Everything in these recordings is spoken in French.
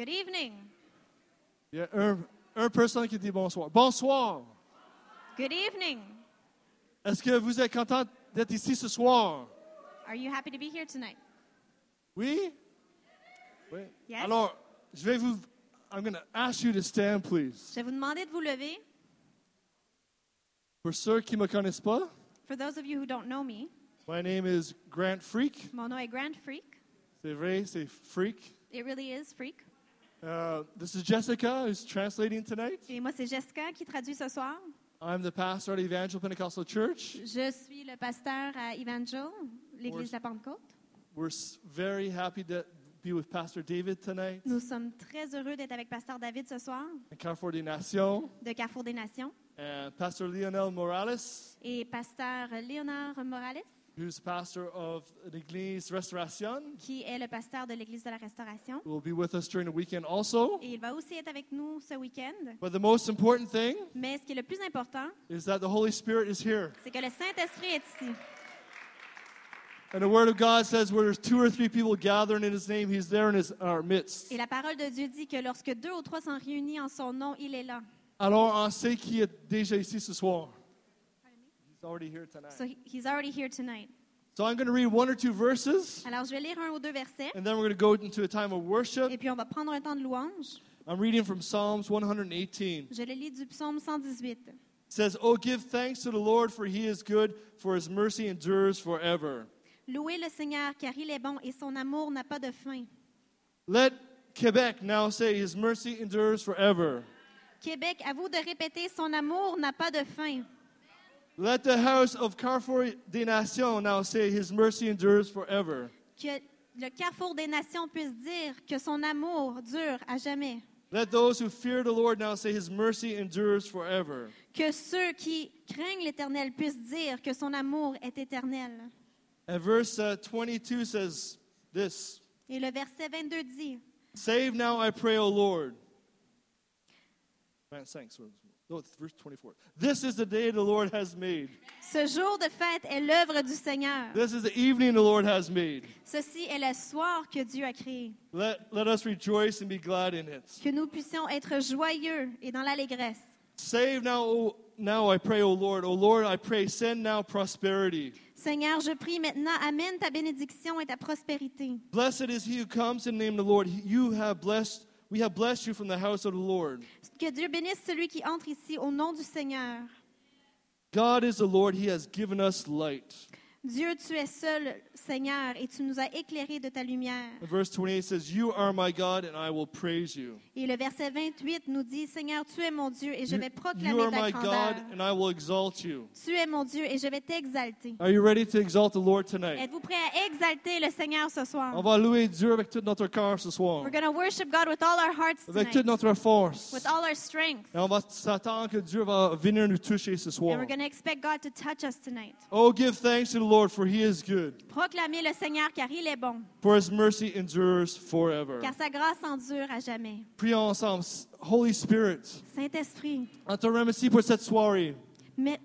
Good evening. Il y a un, un personne qui dit bonsoir. Bonsoir. Good evening. Est-ce que vous êtes content d'être ici ce soir? Are you happy to be here tonight? Oui? Oui. Yes. Alors, je vais vous. I'm going to ask you to stand, please. Je vais vous demander de vous lever. Pour ceux qui me connaissent pas, For those of you who don't know me, my name is Grant Freak. mon nom est Grant Freak. C'est vrai, c'est Freak. It really is Freak. Uh, this is Jessica, who's translating tonight. Et moi, c'est Jessica qui traduit ce soir. I'm the pastor at Evangel Pentecostal Church. Je suis le pasteur à Evangel, l'Église de la Pentecôte. We're very happy to be with Pastor David tonight Nous sommes très heureux d'être avec pasteur David ce soir, in Carrefour des Nations de Carrefour des Nations, and Pastor Lionel Morales, et pasteur Léonard Morales, who's pastor of l'Église Restauration, qui est le pasteur de l'Église de la Restauration. who will be with us during the weekend also. Et il va aussi être avec nous ce week-end. But the most important thing Mais ce qui est le plus important, is that the Holy Spirit is here. c'est que le Saint-Esprit est ici. And the Word of God says, where there's two or three people gathering in His name, He's there in his, our midst. Et la parole de Dieu dit que lorsque deux ou trois sont réunis en son nom, il est là. Alors, on sait qui est déjà ici ce soir. He's already here tonight. So he- he's already here tonight. So I'm going to read one or two verses, Alors je vais lire un ou deux versets, and then we're going to go into a time of worship. et puis on va prendre un temps de louange. I'm reading from Psalms 118. Je le lis du psaume 118. It says, Oh, give thanks to the Lord, for He is good, for His mercy endures forever. Louez le Seigneur, car il est bon et son amour n'a pas de fin. Let Quebec now say, His mercy endures forever. Québec, à vous de répéter, son amour n'a pas de fin. Let the house of Carrefour des Nations now say, His mercy endures forever. Que le carrefour des nations puisse dire que son amour dure à jamais. Let those who fear the Lord now say, His mercy endures forever. Que ceux qui craignent l'Éternel puissent dire que son amour est éternel. And verse uh, 22 says this Et le verset 22 dit, Save now, I pray, O Lord. Man, thanks. No, it's verse 24. This is the day the Lord has made. Ce jour de fête est l'œuvre du Seigneur. This is the evening the Lord has made. Ceci est le soir que Dieu a créé. Let, let us rejoice and be glad in it. Que nous puissions être joyeux et dans l'allégresse. Save now, o, now I pray, O Lord. O Lord, I pray, send now prosperity. Seigneur, je prie maintenant, amène ta bénédiction et ta prospérité. Blessed is he who comes in the name of the Lord. You have blessed, we have blessed you from the house of the Lord. Que Dieu bénisse celui qui entre ici au nom du Seigneur. God is the Lord. He has given us light. Dieu, tu es seul, Seigneur, et tu nous as éclairés de ta lumière. And verse 28 says, You are my God, and I will praise you. Et le verset 28 nous dit, Seigneur, tu es mon Dieu et je vais You proclamer are ta my God, grandeur. and I will exalt you. Tu es mon Dieu et je vais t'exalter. Are you ready to exalt the Lord tonight? Êtes-vous prêts à exalter le Seigneur ce soir? On va louer Dieu avec tout notre cœur ce soir, We're going to worship God with all our hearts avec tonight, toute notre force. with all our strength. Et on va s'attendre que Dieu va venir nous toucher ce And soir. we're going to expect God to touch us tonight. Oh, give thanks to the Lord, for he is good, Proclamez le Seigneur car il est bon, for his mercy endures forever. car sa grâce endure à jamais. Prions ensemble. Holy Spirit, Saint-Esprit, on te remercie pour cette soirée.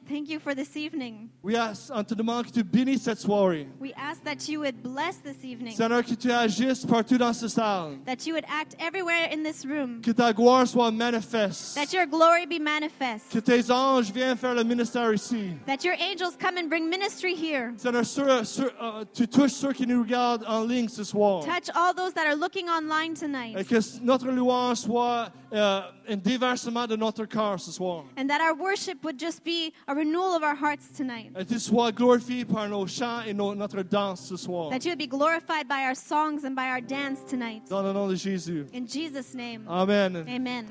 Thank you for this evening. We ask, on te demande que tu bénisses cette soirée. We ask that you would bless this evening, Seigneur, que tu agisses partout dans ce salle. that you would act everywhere in this room, Que ta gloire soit manifeste. that your glory be manifest, Que tes anges viennent faire le ministère ici. that your angels come and bring ministry here. Seigneur, sur- sur- euh, tu touches ceux qui nous regardent en ligne ce soir. Touch all those that are looking online Et tonight, que notre louange soit euh, un déversement de notre cœur ce soir. and that our worship would just be a renewal of our hearts tonight. Et tu sois glorifié par nos chants et nos- notre danse ce soir. That you would be glorified by our songs and by our dance tonight. Dans le nom de Jésus. In Jesus' name, Amen. amen.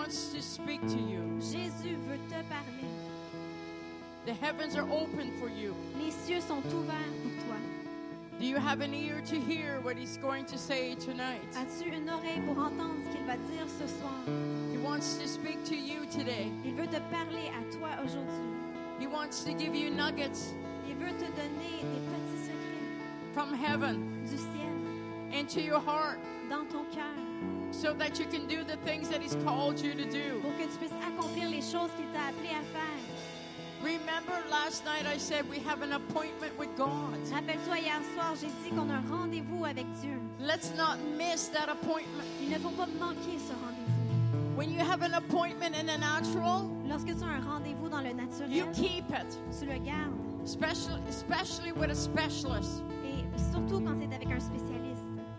Wants to speak to you. Jésus veut te parler. The heavens are open for you. Les cieux sont ouverts pour toi. Do you have an ear to hear what he's going to say tonight? As-tu une oreille pour entendre ce qu'il va dire ce soir? He wants to speak to you today. Il veut te parler à toi aujourd'hui. He wants to give you nuggets Il veut te donner des petits secrets from heaven du ciel into your heart dans ton cœur so that you can do the things that he's called you to do. pour que tu puisses accomplir les choses qu'il t'a appelé à faire. Remember last night I said we have an appointment with God. Rappelle-toi, hier soir, j'ai dit qu'on a un rendez-vous avec Dieu. Let's not miss that appointment. Il ne faut pas manquer ce rendez-vous. When you have an appointment in the natural, Lorsque tu as un rendez-vous dans le you naturel, keep it, tu le gardes. especially especially with a specialist. Et surtout quand c'est avec un spécialiste.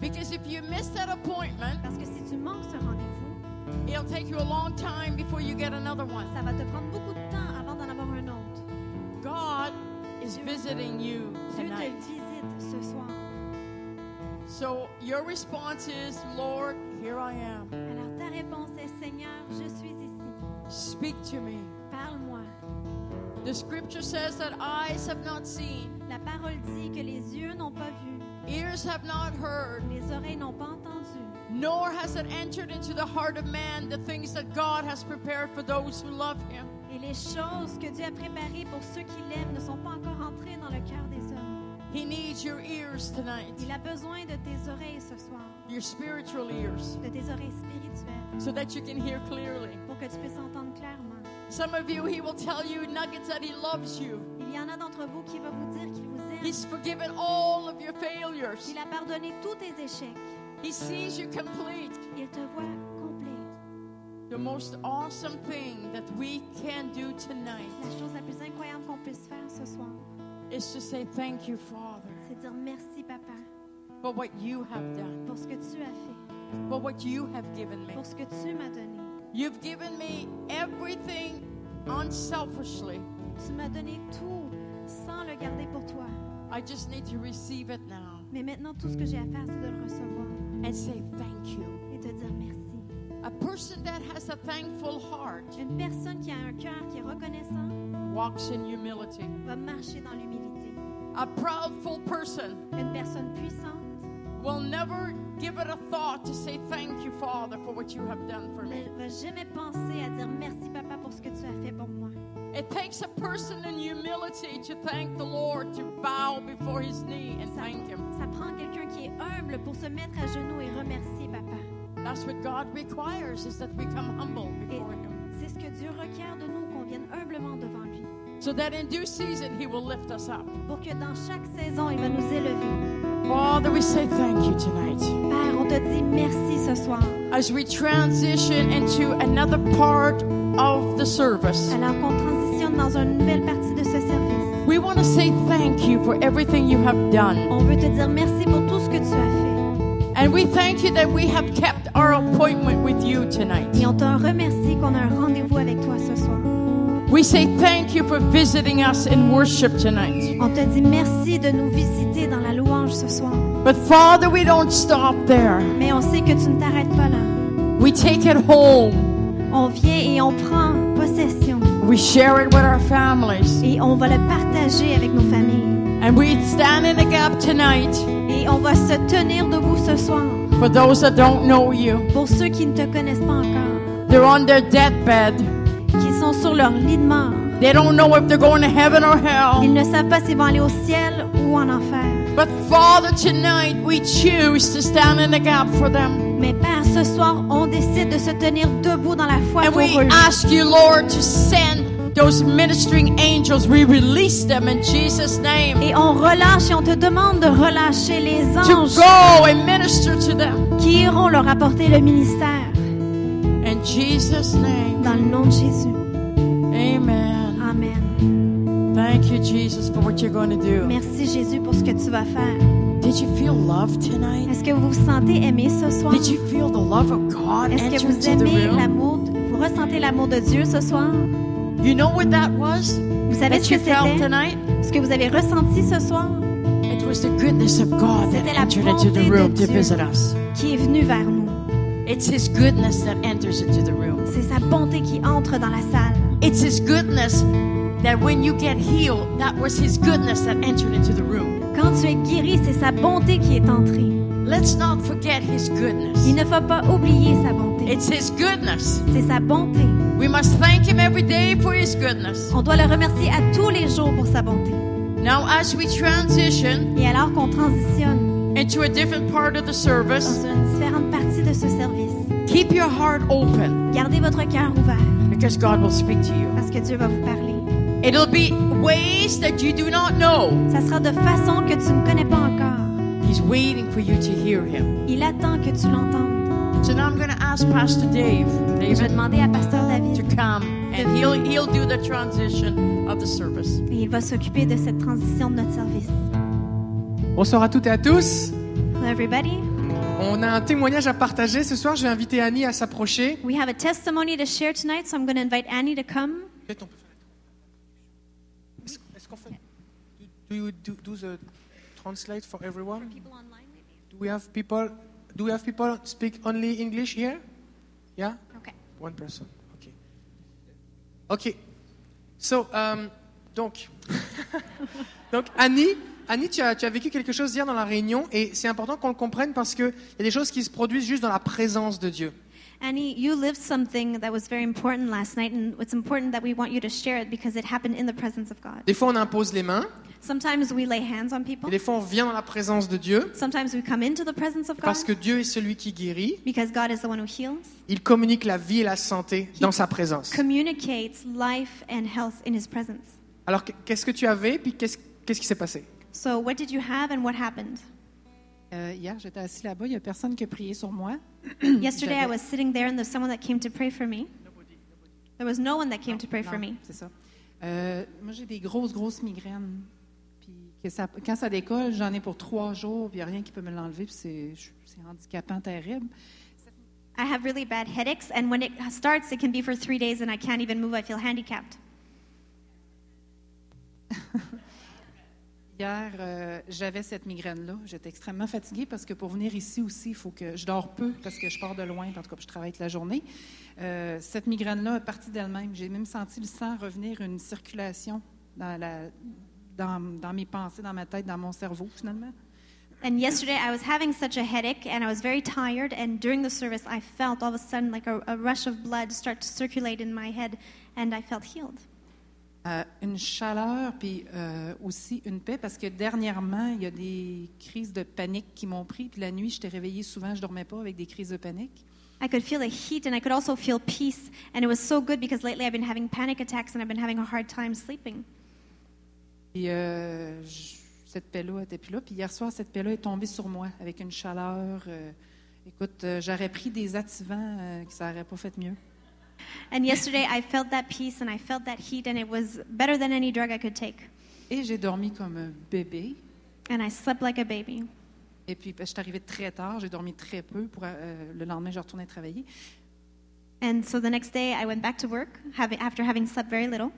Because if you miss that appointment, Parce que si tu manques ce rendez-vous, it'll take you a long time before you get another one. ça va te prendre beaucoup de temps avant d'en avoir un autre. God is visiting you Dieu te visite ce soir. So your response is, Lord, here I am. Alors ta réponse est Seigneur, je suis ici. Speak to me. Parle-moi. The scripture says that eyes have not seen, La parole dit que les yeux n'ont pas vu, ears have not heard, les oreilles n'ont pas entendu, nor has it entered into the heart of man the things that God has prepared for those who love him. et les choses que Dieu a préparées pour ceux qui l'aiment ne sont pas encore entrées dans le cœur des hommes. He needs your ears tonight, Il a besoin de tes oreilles ce soir, your spiritual ears, de tes oreilles spirituelles, so that you can hear clearly. pour que tu puisses entendre clairement. Some of you, he will tell you nuggets that he loves you. Il y en a d'entre vous qui va vous dire qu'il vous aime, He's forgiven all of your failures. qu'il a pardonné tous tes échecs. He sees you complete. Il te voit complet. The most awesome thing that we can do tonight La chose la plus incroyable qu'on puisse faire ce soir, is to say thank you, Father, c'est dire merci, Papa, for what you have done, pour ce que tu as fait, for what you have given me. pour ce que tu m'as donné. You've given me everything unselfishly. Tu m'as donné tout sans le garder pour toi. I just need to receive it now Mais maintenant, tout ce que j'ai à faire, c'est de le recevoir and say thank you. et te dire merci. A person that has a thankful heart Une personne qui a un cœur qui est reconnaissant walks in humility. va marcher dans l'humilité. A proudful person Une personne puissante will never give it a thought to say thank you, Father, for what you have done for me. ne va jamais penser à dire merci, Papa, pour ce que tu as fait pour moi. It takes a person in humility to thank the Lord, to bow before his knee and Ça, thank him. ça prend quelqu'un qui est humble pour se mettre à genoux et remercier, Papa. That's what God requires is that we come humble Et before him. c'est ce que Dieu requiert de nous, qu'on vienne humblement devant lui. So that in due season he will lift us up. Pour que dans chaque saison, il va nous élever. Father, we say thank you tonight. Père, on te dit merci ce soir. As we transition into another part of the service, Alors qu'on dans une nouvelle partie de ce service, we want to say thank you for everything you have done. on veut te dire merci pour tout ce que tu as fait. And we thank you that we have kept our appointment with you tonight. Et on te remercie qu'on a un rendez-vous avec toi ce soir. We say thank you for visiting us in worship tonight. On te dit merci de nous visiter dans la louange ce soir. But Father, we don't stop there. Mais on sait que tu ne t'arrêtes pas là. We take it home. On vient et on prend possession. We share it with our families. Et on va le partager avec nos familles. And we stand in the gap tonight Et on va se tenir debout ce soir. for those that don't know you. Pour ceux qui ne te connaissent pas encore, They're on their deathbed. qui sont sur leur lit de mort. They don't know if they're going to heaven or Ils hell. ne savent pas s'ils vont aller au ciel ou en enfer. But Father, tonight we choose to stand in the gap for them. Mais Père, ce soir, on décide de se tenir debout dans la foi And pour we eux. ask you, Lord, to send those ministering angels. We release them in Jesus' name Et on relâche et on te demande de relâcher les to anges go and minister to them. qui iront leur apporter le ministère. In Jesus' name, Dans le nom de Jésus. Thank you, Jesus, for what you're going to do. Merci Jésus pour ce que tu vas faire. Did you feel love tonight? Est-ce que vous vous sentez aimé ce soir? Did you feel the love of God Est-ce que vous aimez l'amour, vous ressentez l'amour de Dieu ce soir? You know what that was? Vous savez That ce que c'était? Ce que vous avez ressenti ce soir? It was the goodness of God that entered into bonté the de room to Dieu. visit us. Qui est venu vers nous. It's His goodness that enters into the room. C'est sa bonté qui entre dans la salle. It's His goodness that when you get healed, that was His goodness that entered into the room. Quand tu es guéri, c'est sa bonté qui est entrée. Let's not forget His goodness. Il ne faut pas oublier sa bonté. It's His goodness. C'est sa bonté. We must thank Him every day for His goodness. On doit le remercier à tous les jours pour sa bonté. Now, as we transition Et alors qu'on transitionne into a different part of the service, dans une différente partie de ce service, keep your heart open gardez votre cœur ouvert because God will speak to you. parce que Dieu va vous parler. It'll be ways that you do not know. Ça sera de façon que tu ne connais pas encore. He's waiting for you to hear Him. Il attend que tu l'entendes. So now I'm going to ask Pastor Dave, Et je vais David demander à Pasteur to David come and he'll he'll do the transition of the service. et il va s'occuper de cette transition de notre service. Bonsoir à toutes et à tous. Hello everybody. On a un témoignage à partager ce soir. Je vais inviter Annie à s'approcher. We have a testimony to share tonight, so I'm going to invite Annie to come. Peut-être on peut faire- Est-ce est-ce qu'on fait Do you do, do the translate for everyone? Do we have people? Do we have people speak only English here? Yeah? Okay. One person. Okay. Okay. So, um, donc, donc Annie, Annie, tu as, tu as vécu quelque chose hier dans la réunion et c'est important qu'on le comprenne parce qu'il y a des choses qui se produisent juste dans la présence de Dieu. Annie, you lived something that was very important last night, and it's important that we want you to share it because it happened in the presence of God. Des fois, on impose les mains Sometimes we lay hands on et people. des fois, on vient dans la présence de Dieu Sometimes we come into the presence of God parce que Dieu est celui qui guérit. because God is the one who heals. Il communique la vie et la santé dans sa présence. Communicates life and health in His presence. Alors, qu'est-ce que tu avais puis qu'est-ce qu'est-ce qui s'est passé? So, what did you have and what happened? Euh, hier, j'étais assis là-bas, il n'y a personne qui a prié sur moi. Yesterday, I was sitting there, and there's someone that came to pray for me. There was no one that came to pray for Non, me. C'est ça. Euh, moi, j'ai des grosses, grosses migraines. Puis que ça- quand ça décolle, j'en ai pour trois jours, puis il n'y a rien qui peut me l'enlever, puis c'est c'est handicapant terrible. I have really bad headaches, and when it starts, it can be for three days, and I can't even move. I feel handicapped. Hier, euh, j'avais cette migraine-là. J'étais extrêmement fatiguée parce que pour venir ici aussi, il faut que je dors peu parce que je pars de loin, en tout cas, je travaille toute la journée. Euh, cette migraine-là est partie d'elle-même. J'ai même senti le sang revenir, une circulation dans, mes pensées, dans ma tête, dans mon cerveau, finalement. And yesterday, I was having such a headache, and I was very tired. And during the service, I felt all of a sudden like a, a rush of blood start to circulate in my head, and I felt healed. Euh, une chaleur, puis euh, aussi une paix, parce que dernièrement, il y a des crises de panique qui m'ont pris. Puis la nuit, j'étais réveillée souvent, je dormais pas avec des crises de panique. I could feel the heat, and I could also feel peace. And it was so good because lately I've been having panic attacks, and I've been having a hard time sleeping. Puis euh, je- cette paix-là n'était plus là. Puis hier soir, cette paix-là est tombée sur moi avec une chaleur. euh, écoute, euh, j'aurais pris des activants, euh, que ça n'aurait pas fait mieux. And yesterday, I felt that peace, and I felt that heat, and it was better than any drug I could take. Et j'ai dormi comme un bébé. And I slept like a baby. Et puis, ben, je suis arrivée très tard, j'ai dormi très peu. Pour, euh, le lendemain, je retournais travailler. And so the next day, I went back to work having, after having slept very little.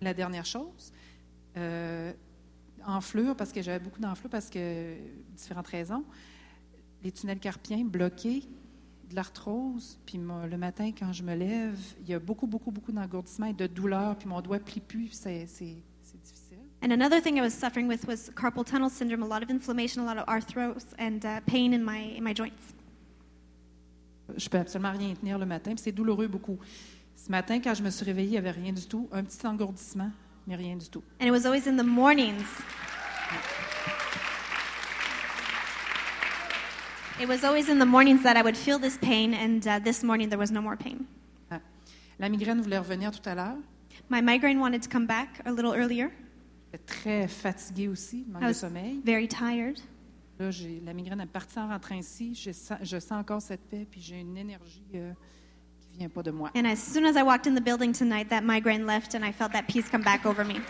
La dernière chose, euh, enflure, parce que j'avais beaucoup d'enflure, parce que différentes raisons. Les tunnels carpiens bloqués, de l'arthrose, puis le matin, quand je me lève, il y a beaucoup, beaucoup, beaucoup d'engourdissement et de douleur, puis mon doigt plie plus, c'est c'est- c'est difficile. And another thing I was suffering with was carpal tunnel syndrome, a lot of inflammation, a lot of arthros, and uh, pain in my, in my joints. Je peux absolument rien tenir le matin, puis c'est douloureux beaucoup. Ce matin, quand je me suis réveillée, il n'y avait rien du tout, un petit engourdissement, mais rien du tout. And it was always in the mornings. It was always in the mornings that I would feel this pain, and uh, this morning there was no more pain. Ah. La migraine voulait revenir tout à l'heure. My migraine wanted to come back a little earlier. J'étais très fatiguée aussi, manque I de sommeil. very tired. Là, j'ai- la migraine est partie en rentrant ici. Je sens, je sens encore cette paix, puis j'ai une énergie euh, qui vient pas de moi. And as soon as I walked in the building tonight, that migraine left, and I felt that peace come back over me.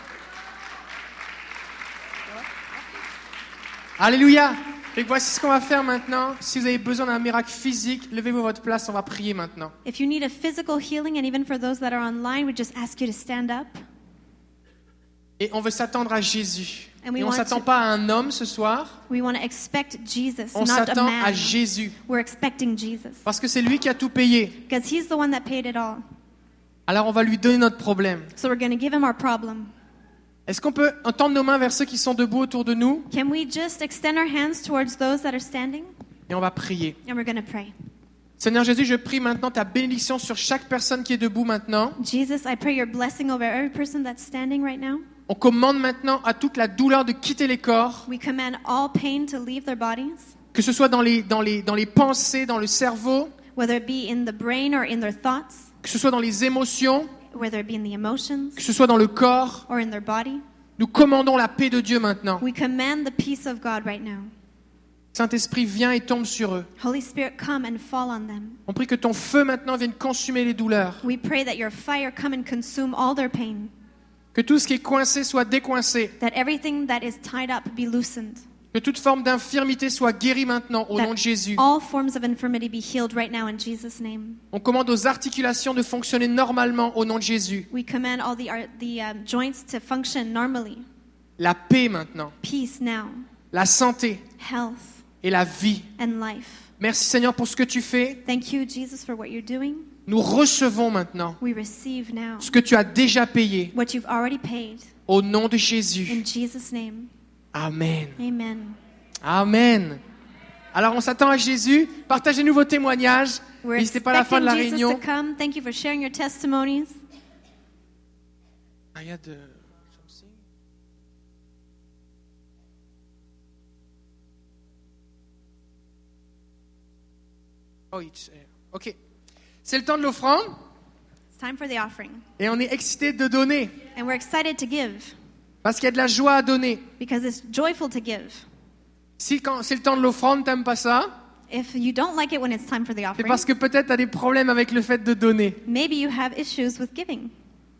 Alléluia. Et voici ce qu'on va faire maintenant. Si vous avez besoin d'un miracle physique, levez-vous à votre place, on va prier maintenant. If you need a physical healing, and even for those that are online, we just ask you to stand up. Et on veut s'attendre à Jésus. And we Et on want s'attend to- pas à un homme ce soir, We want to expect Jesus, on not a s'attend à man. Jésus. We're expecting Jesus Parce que c'est lui qui a tout payé. because he's the one that paid it all. Alors on va lui donner notre problème. So we're going to give him our problem. Est-ce qu'on peut entendre nos mains vers ceux qui sont debout autour de nous? Can we just extend our hands towards those that are standing? et on va prier And we're going to pray. Seigneur Jésus, je prie maintenant ta bénédiction sur chaque personne qui est debout maintenant. Jesus, I pray your blessing over every person that's standing right now. On commande maintenant à toute la douleur de quitter les corps, We command all pain to leave their bodies, que ce soit dans les, dans les, dans les pensées, dans le cerveau, whether it be in the brain or in their thoughts, que ce soit dans les émotions, whether it be in the emotions que ce soit dans le corps. or in their body. Nous commandons la paix de Dieu maintenant. We command the peace of God right now. Saint-Esprit, viens et tombe sur eux. Holy Spirit, come and fall on them. On prie que ton feu maintenant vienne consumer les douleurs. We pray that your fire come and consume all their pain, Que tout ce qui est coincé soit décoincé. that everything that is tied up be loosened, Que toute forme d'infirmité soit guérie maintenant au nom de Jésus. all forms of infirmity be healed right now in Jesus' name. On commande aux articulations de fonctionner normalement au nom de Jésus. We command all the, the um, joints to function normally. La paix maintenant, Peace now, la santé health, et la vie. and life. Merci Seigneur pour ce que tu fais. Thank you, Jesus, for what you're doing. Nous recevons maintenant We receive now ce que tu as déjà payé what you've already paid. au nom de Jésus. In Jesus' name, Amen. amen. Amen. Alors on s'attend à Jésus. Partagez-nous vos témoignages. N'hésitez pas à la fin de la Jesus réunion. Thank you for sharing your testimonies. Ah, il y a de- Oh, it's- ok. C'est le temps de l'offrande It's time for the offering. et on est excité de donner And we're excited to give parce qu'il y a de la joie à donner. because it's joyful to give. Si quand c'est le temps de l'offrande, t'aimes pas ça, If you don't like it when it's time for the c'est parce que peut-être tu as des problèmes avec le fait de donner. maybe you have issues with giving.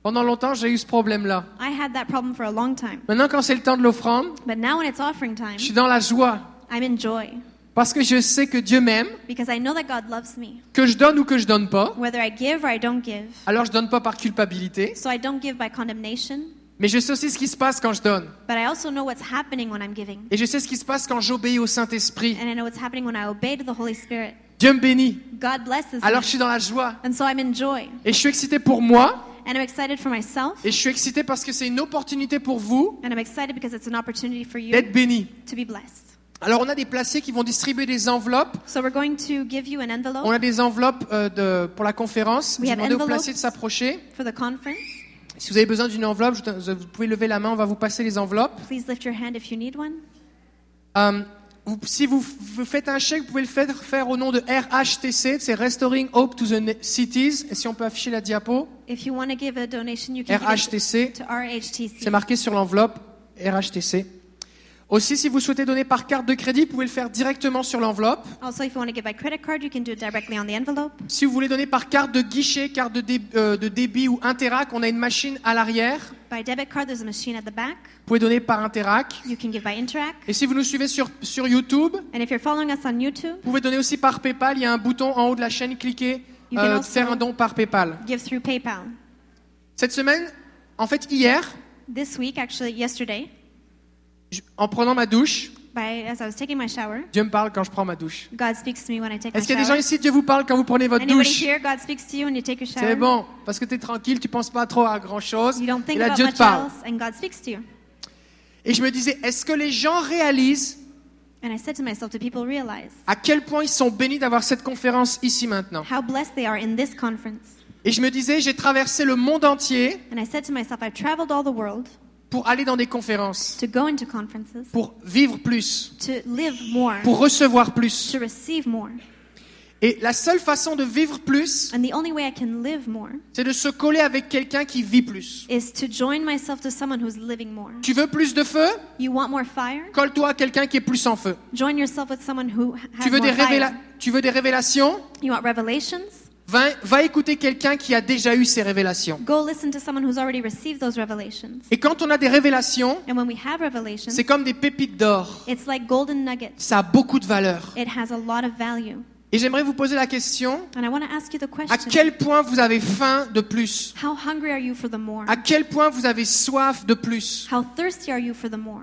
Pendant longtemps, j'ai eu ce problème-là. I had that problem for a long time. Maintenant, quand c'est le temps de l'offrande, But now when it's offering time, je suis dans la joie I'm in joy parce que je sais que Dieu m'aime, because I know that God loves me. que je donne ou que je donne pas. Whether I give or I don't give. Alors je donne pas par culpabilité, So I don't give by condemnation, mais je sais aussi ce qui se passe quand je donne. but I also know what's happening when I'm giving. Et je sais ce qui se passe quand j'obéis au Saint-Esprit. And I know what's happening when I obey to the Holy Spirit. Dieu me bénit. God blesses Alors me. je suis dans la joie. And so I'm in joy. Et je suis excité pour moi. And I'm excited for myself. Et je suis excité parce que c'est une opportunité pour vous And I'm excited because it's an opportunity for you d'être bénis. to be blessed. Alors on a des placiers qui vont distribuer des enveloppes. So we're going to give you an On envelope a des enveloppes euh, de, pour la conférence. We J'ai demandé aux placiers de s'approcher. for the conference. Si vous avez besoin d'une enveloppe, je- vous pouvez lever la main, on va vous passer les enveloppes. Please lift your hand if you need one. Euh, vous- si vous, vous faites un chèque, vous pouvez le faire, faire au nom de RHTC, c'est Restoring Hope to the Cities. Et si on peut afficher la diapo, If you want to give a donation, you can RHTC. c'est marqué sur l'enveloppe RHTC. Aussi, si vous souhaitez donner par carte de crédit, vous pouvez le faire directement sur l'enveloppe. Also, if you want to give by credit card, you can do it directly on the envelope. Si vous voulez donner par carte de guichet, carte de, dé- euh, de débit ou Interac, on a une machine à l'arrière. By debit card, there's a machine at the back. Vous pouvez donner par Interac. You can give by Interac. Et si vous nous suivez sur, sur YouTube, vous And if you're following us on YouTube, pouvez donner aussi par PayPal. Il y a un bouton en haut de la chaîne, cliquez, You can euh, also- faire un don par PayPal. give through PayPal. Cette semaine, en fait hier, This week, actually yesterday, je- en prenant ma douche, by as I was taking my shower, Dieu me parle quand je prends ma douche. God speaks to me when I take my Est-ce qu'il y a des gens ici, Dieu vous parle quand vous prenez votre Anybody douche? here, God speaks to you when you take your shower? C'est bon, parce que tu es tranquille, tu penses pas trop à grand chose. You don't Et là, about Dieu te much parle. else, and God speaks to you. Et je me disais, est-ce que les gens réalisent And I said to myself, do people realize à quel point ils sont bénis d'avoir cette conférence ici maintenant? how blessed they are in this conference? Et je me disais, j'ai traversé le monde entier And I said to myself, I've traveled all the world pour aller dans des conférences, to go into conferences, pour vivre plus, to live more, pour recevoir plus. to receive more. Et la seule façon de vivre plus, And the only way I can live more c'est de se coller avec quelqu'un qui vit plus. is to join myself to someone who's living more. Tu veux plus de feu? You want more fire? Colle-toi à quelqu'un qui est plus en feu. Join yourself with someone who ha- has Tu veux, des révéla- fire. tu veux des révélations? You want revelations? Va, va écouter quelqu'un qui a déjà eu ces révélations. Go listen to someone who's already received those revelations. Et quand on a des révélations, And when we have revelations, c'est comme des pépites d'or. it's like golden nuggets. Ça a beaucoup de valeur. It has a lot of value. Et j'aimerais vous poser la question, And I want to ask you the à quel point vous avez faim de plus? How hungry are you for the more? À quel point vous avez soif de plus? How thirsty are you for the more?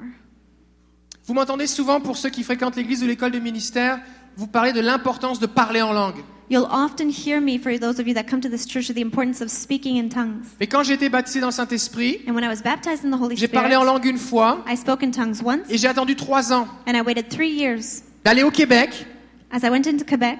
Vous m'entendez souvent pour ceux qui fréquentent l'église ou l'école de ministère, vous parlez de l'importance de parler en langue. You'll often hear me, for those of you that come to this church, the importance of speaking in tongues. Mais quand j'ai été baptisé dans le Saint-Esprit, And when I was baptized in the Holy j'ai parlé en Spirit, langue une fois I spoke in tongues once, et j'ai attendu trois ans and I waited three years d'aller au Québec as I went into Quebec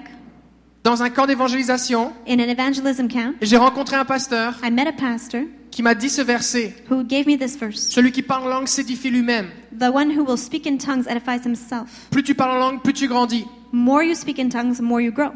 dans un camp d'évangélisation in an evangelism camp. et j'ai rencontré un pasteur I met a pastor qui m'a dit ce verset. who gave me this verse Celui qui parle en langue s'édifie lui-même. The one who will speak in tongues edifies himself. Plus tu parles en langue, plus tu grandis. More you speak in tongues, the more you grow.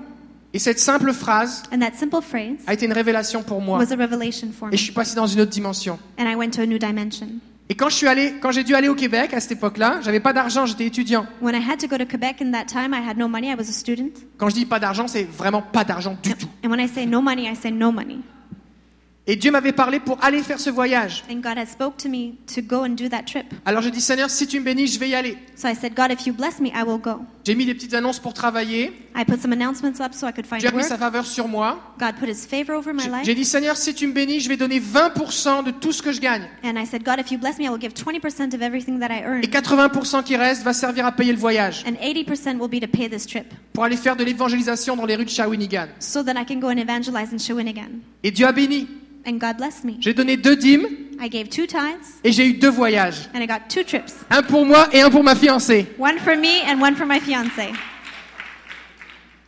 Et cette simple phrase And that simple phrase a été une révélation pour moi. was a revelation for Et me. je suis passé dans une autre dimension. And I went to a new dimension. Et quand je suis allé, quand j'ai dû aller au Québec à cette époque-là, j'avais pas d'argent, j'étais étudiant. When I had to go to Quebec in that time, I had no money. I was a student. Quand je dis pas d'argent, c'est vraiment pas d'argent du tout. And when I say no money, I say no money. Et Dieu m'avait parlé pour aller faire ce voyage. And God had spoke to me to go and do that trip. Alors j'ai dit Seigneur, si tu me bénis, je vais y aller. So I said, God, if you bless me, I will go. J'ai mis des petites annonces pour travailler. I put some announcements up so I could find Dieu a mis work. sa faveur sur moi. God put his favor over my J'ai- life. J'ai dit Seigneur, si tu me bénis, je vais donner 20% de tout ce que je gagne. And I said, God, if you bless me, I will give 20% of everything that I earn. Et 80% qui reste va servir à payer le voyage And 80% will be to pay this trip pour aller faire de l'évangélisation dans les rues de Shawinigan. so that I can go and evangelize in Shawinigan. Et Dieu a béni. And God blessed me. J'ai donné deux dîmes I gave two tithes et j'ai eu deux voyages. and I got two trips. Un pour moi et un pour ma fiancée. One for me and one for my.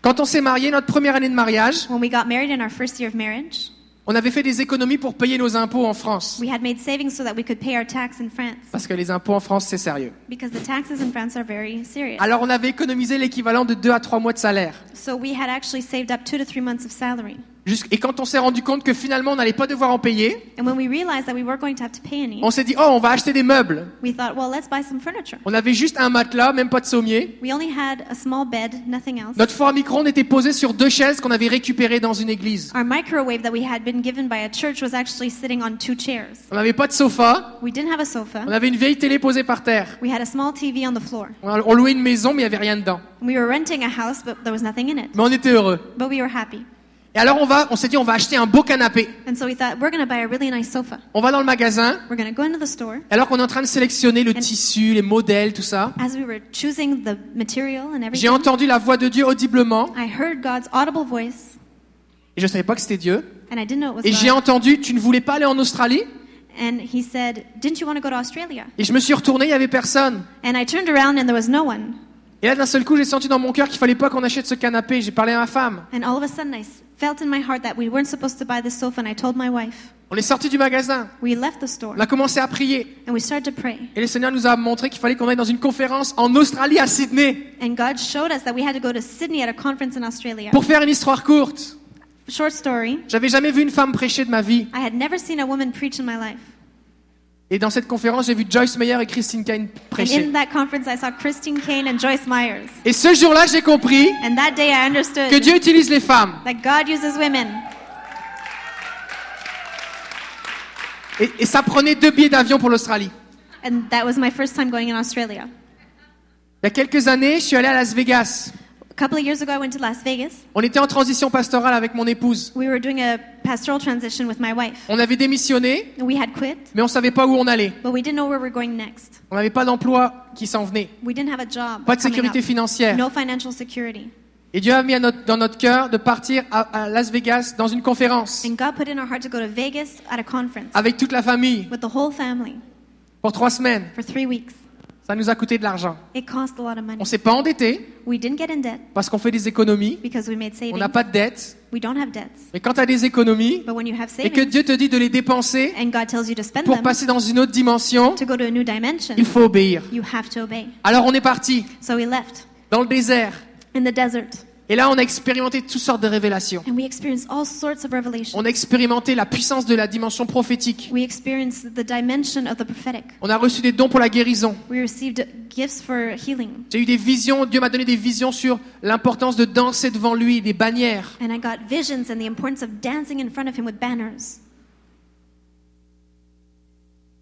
Quand on s'est marié, notre première année de mariage, When we got married in our first year of marriage, on avait fait des économies pour payer nos impôts en France. we had made savings so that we could pay our tax in France Parce que les impôts en France, c'est sérieux. because the taxes in France are very serious. Alors on avait économisé l'équivalent de deux à trois mois de salaire. So we had actually saved up two to three months of salary. Et quand on s'est rendu compte que finalement on n'allait pas devoir en payer, And when we realized that we were going to have to pay any, on s'est dit, oh, on va acheter des meubles. we thought, well, let's buy some furniture. On avait juste un matelas, même pas de sommier. We only had a small bed, nothing else. Notre four à micro-ondes était posé sur deux chaises qu'on avait récupérées dans une église. Our microwave that we had been given by a church was actually sitting on two chairs. On n'avait pas de sofa. We didn't have a sofa. On avait une vieille télé posée par terre. We had a small TV on louait une maison, mais il n'y avait rien dedans. We were renting a house, but there was nothing in it. Mais on était heureux. Et alors on va, on s'est dit, on va acheter un beau canapé. And so we thought, we're going to buy a really nice sofa. On va dans le magasin. Go into the store. Et alors qu'on est en train de sélectionner le tissu, les modèles, tout ça, As we were choosing the material and j'ai everything, entendu la voix de Dieu audiblement. I heard God's audible voice, Et je savais pas que c'était Dieu. and I didn't know it Et j'ai entendu, tu ne voulais pas aller en Australie? And he said, Didn't you want to go to Australia? Et je me suis retourné, il y avait personne. And I turned around and there was no one. Et là, d'un seul coup, j'ai senti dans mon cœur qu'il fallait pas qu'on achète ce canapé. J'ai parlé à ma femme. And all of a sudden, I s- felt in my heart that we weren't supposed to buy this sofa, and I told my wife. On est sorti du magasin. We left the store On a commencé à prier. and we started to pray. Et le Seigneur nous a montré qu'il fallait qu'on aille dans une conférence en Australie, à Sydney, And God showed us that we had to go to Sydney at a conference in Australia. pour faire une histoire courte. Short story J'avais jamais vu une femme prêcher de ma vie. I had never seen a woman preach in my life. Et dans cette conférence, j'ai vu Joyce Meyer et Christine Kane And prêcher. in that conference, I saw Christine Kane and Joyce Myers. Et ce jour-là, j'ai compris And that day, I understood que Dieu utilise les femmes. that God uses women. Et, et ça prenait deux billets d'avion pour l'Australie. And that was my first time going in Australia. Il y a quelques années, je suis allé à Las Vegas. A couple of years ago, I went to Las Vegas. On était en transition pastorale avec mon épouse. We were doing a pastoral transition with my wife. On avait démissionné, We had quit, mais on savait pas où on allait. but we didn't know where we were going next. On n'avait pas d'emploi qui s'en venait. We didn't have a job. Pas de coming sécurité up. financière. No financial security. Et Dieu a mis à notre- dans notre cœur de partir à, à Las Vegas dans une conférence And God put in our heart to go to Vegas at a conference avec toute la famille with the whole family pour trois semaines. for three weeks. Ça nous a coûté de l'argent. On s'est pas endetté We didn't get in debt parce qu'on fait des économies. because we made On n'a pas de dette. We don't have debts. Mais quand tu as des économies But when you have et que Dieu te dit de les dépenser pour them passer dans une autre dimension, to go to a new dimension, il faut obéir. Alors on est parti So we left dans le désert. Et là, on a expérimenté toutes sortes de révélations. And we experienced all sorts of revelation. On a expérimenté la puissance de la dimension prophétique. We experienced the dimension of the prophetic. On a reçu des dons pour la guérison. We received gifts for healing. J'ai eu des visions, Dieu m'a donné des visions sur l'importance de danser devant lui, des bannières. And I got visions and the importance of dancing in front of him with banners.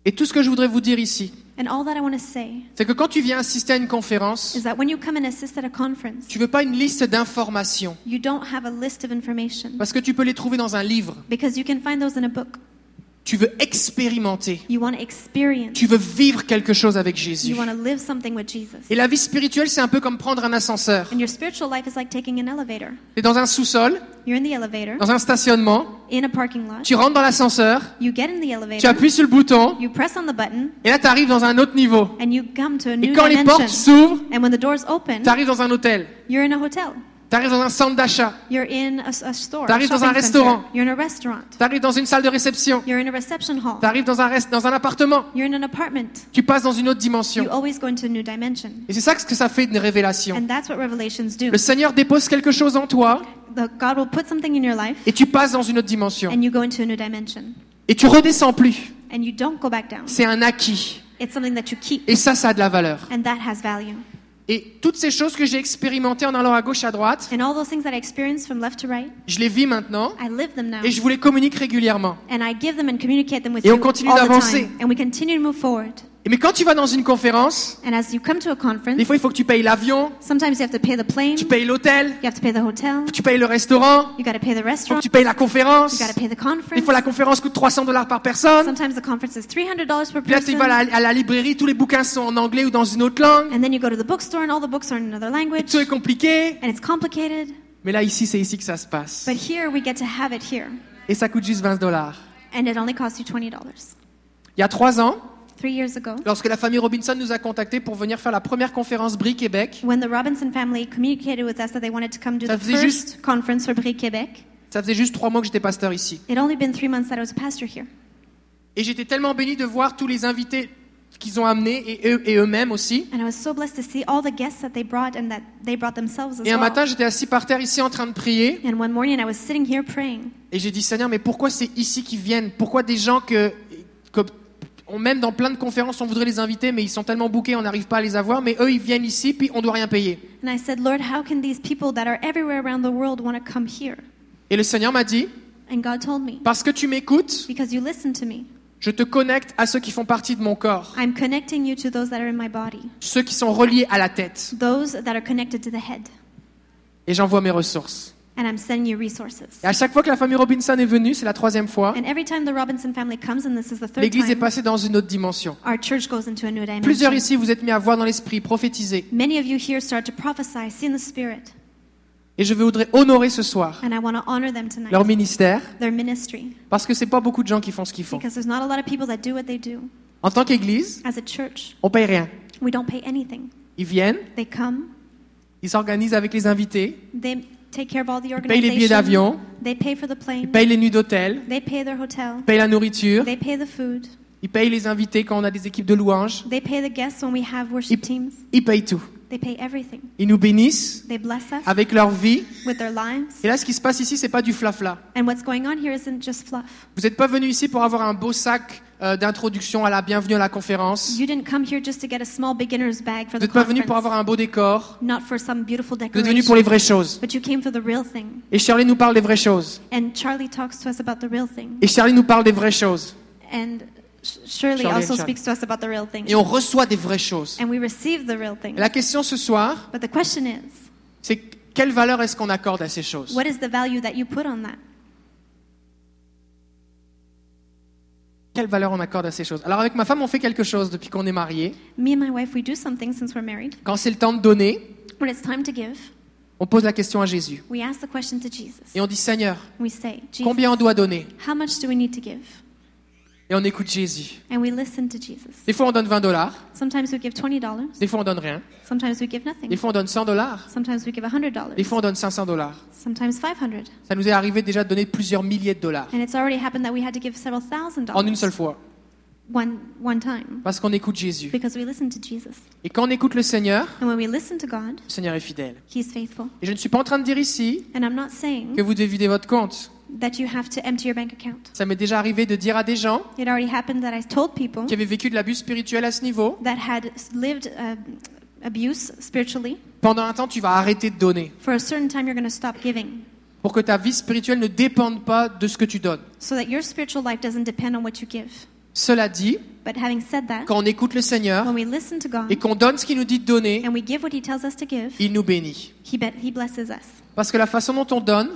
Et tout ce que je voudrais vous dire ici, And all that I want to say c'est que quand tu viens assister à une conférence, is that when you come and assist at a conference, tu veux pas une liste d'informations, you don't have a list of information. Parce que tu peux les trouver dans un livre. Tu veux expérimenter. You want to experience. Tu veux vivre quelque chose avec You Jésus. want to live something with Jesus. Et la vie spirituelle, c'est un peu comme prendre un ascenseur. And your spiritual life is like taking an elevator. Tu es dans un sous-sol, You're in the elevator, dans un stationnement, in a parking lot. tu rentres dans l'ascenseur, You get in the tu appuies sur le bouton, you press on the button, et là tu arrives dans un autre niveau. and you come to a Et quand les portes s'ouvrent, tu arrives dans un hôtel, you're in a hotel. Tu arrives dans un centre d'achat, T'arrives dans un restaurant. center. You're in a restaurant. tu arrives dans une salle de réception, You're in a reception hall. tu arrives dans un, rest- dans un appartement, tu passes dans une autre You dimension. always go into a new dimension. Et c'est ça que ça fait une révélation. And that's what revelations do. Le Seigneur dépose quelque chose en toi, et tu passes dans une autre dimension. and you go into a new dimension. Et tu redescends plus. C'est un acquis. It's something that you keep, Et ça, ça a de la valeur. Et toutes ces choses que j'ai expérimentées en allant à gauche, à droite, And all those things that I experienced from left to right, je les vis maintenant I live them now. et je vous les communique régulièrement. And I give them and communicate them with Et on continue d'avancer. Mais quand tu vas dans une conférence, And as you come to a conference, des fois il faut que tu payes l'avion, sometimes you have to pay the plane, tu payes l'hôtel, have to pay the hotel, tu payes le restaurant, you got to pay the faut que tu payes la conférence. pay the Des fois la conférence coûte 300 dollars par personne. Sometimes the conference is $300 per Puis là tu person. vas à la, à la librairie, tous les bouquins sont en anglais ou dans une autre langue. And then you go to the bookstore and all the books are in another language. Tout est compliqué. And it's complicated. Mais là ici, c'est ici que ça se passe. But here we get to have it here. Et ça coûte juste 20 dollars. And it only costs you $20. Il y a trois ans, Three years ago, lorsque la famille Robinson nous a contactés pour venir faire la première conférence Brie Québec, when the Robinson family communicated with us that they wanted to come do Ça the faisait first conference for Brie Québec, ça faisait juste trois mois que j'étais pasteur ici. it only been three months that I was a pastor here. Et j'étais tellement béni de voir tous les invités qu'ils ont amenés et eux et eux-mêmes aussi. And I was so blessed to see all the guests that they brought and that they brought themselves as Et un well. matin, j'étais assis par terre ici en train de prier And one morning I was sitting here praying. et j'ai dit Seigneur, mais pourquoi c'est ici qu'ils viennent? Pourquoi des gens que on, même dans plein de conférences, on voudrait les inviter, mais ils sont tellement bouqués, on n'arrive pas à les avoir. Mais eux, ils viennent ici, puis on doit rien payer. And I said, Lord, how can these people that are everywhere around the world want to come here? Et le Seigneur m'a dit And God told me, Parce que tu m'écoutes, je te connecte à ceux qui font partie de mon corps, I'm connecting you to those that are in my body, ceux qui sont reliés à la tête, those that are connected to the head. et j'envoie mes ressources. And I'm sending you resources. Et à chaque fois que la famille Robinson est venue, c'est la troisième fois, And every time the Robinson family comes, and this is the third l'église est time, passée dans une autre dimension. our church goes into a new Plusieurs dimension. ici, vous êtes mis à voir dans l'esprit, prophétiser. Many of you here start to prophesy, see in the spirit, Et je voudrais honorer ce soir and I want to honor them tonight, leur ministère, their ministry, parce que c'est pas beaucoup de gens qui font ce qu'ils font. because there's not a lot of people that do what they do. En tant qu'église, As a church, on paye rien. we don't pay anything. Ils viennent, They come, ils s'organisent avec les invités, they take care of all the ils payent les billets d'avion, they pay for the ils payent les nuits d'hôtel, they pay their hotel, ils payent la nourriture, they pay the food, ils payent les invités quand on a des équipes de louanges, they pay the guests when we have worship teams, ils payent tout. They pay everything. Ils nous bénissent They bless us avec leur vie. with their lives. Et là, ce qui se passe ici, c'est pas du flafla. And what's going on here isn't just fluff. Vous n'êtes pas venu ici pour avoir un beau sac euh, d'introduction à la bienvenue à la conférence. You didn't come here just to get a small beginner's bag for Vous the n'êtes pas venu pour avoir un beau décor. not for some beautiful Vous êtes venu pour les vraies choses. but you came for the real thing. Et Shirley nous parle des vraies choses. And Charlie talks to us about the real thing. Et Shirley nous parle des vraies choses. And And also speaks to us about the real thing. Et on reçoit des vraies choses. And we receive the real thing. Et la question ce soir, But the question is, c'est quelle valeur est-ce qu'on accorde à ces choses? what is the value that you put on that? Quelle valeur on accorde à ces choses? Alors avec ma femme, on fait quelque chose depuis qu'on est mariés. Me and my wife, we do something since we're married. Quand c'est le temps de donner, When it's time to give, on pose la question à Jésus. we ask the question to Jesus. Et on dit Seigneur, We say, Jesus, combien on doit donner? how much do we need to give? Et on écoute Jésus. And we listen to Jesus. Des fois on donne 20 dollars, Sometimes we give $20. des fois on donne rien, Sometimes we give des nothing. fois on donne 100 dollars, Sometimes we give des $100. fois on donne 500 dollars. Sometimes 500. Ça nous est arrivé déjà de donner plusieurs milliers de dollars And it's already happened that we had to give several thousand en une dollars seule fois. one, one time Parce qu'on écoute Jésus. because we listen to Jesus. Et quand on écoute le Seigneur, And when we listen to God, le Seigneur est fidèle. He's faithful. Et je ne suis pas en train de dire ici And I'm not saying que vous devez vider votre compte. That you have to empty your bank account. Ça m'est déjà arrivé de dire à des gens It already happened that I told people qui avaient vécu de l'abus spirituel à ce niveau, that had lived uh, abuse spiritually, pendant un temps, tu vas arrêter de donner for a certain time you're going to stop giving pour que ta vie spirituelle ne dépende pas de ce que tu donnes. so that your spiritual life doesn't depend on what you give. Cela dit, But having said that, quand on écoute le Seigneur when we listen to God et qu'on donne ce qu'il nous dit de donner, and we give what He tells us to give, il nous bénit. He, be- he blesses us. Parce que la façon dont on donne,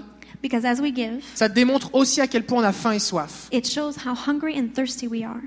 Because as we give, ça démontre aussi à quel point on a faim et soif. it shows how hungry and thirsty we are.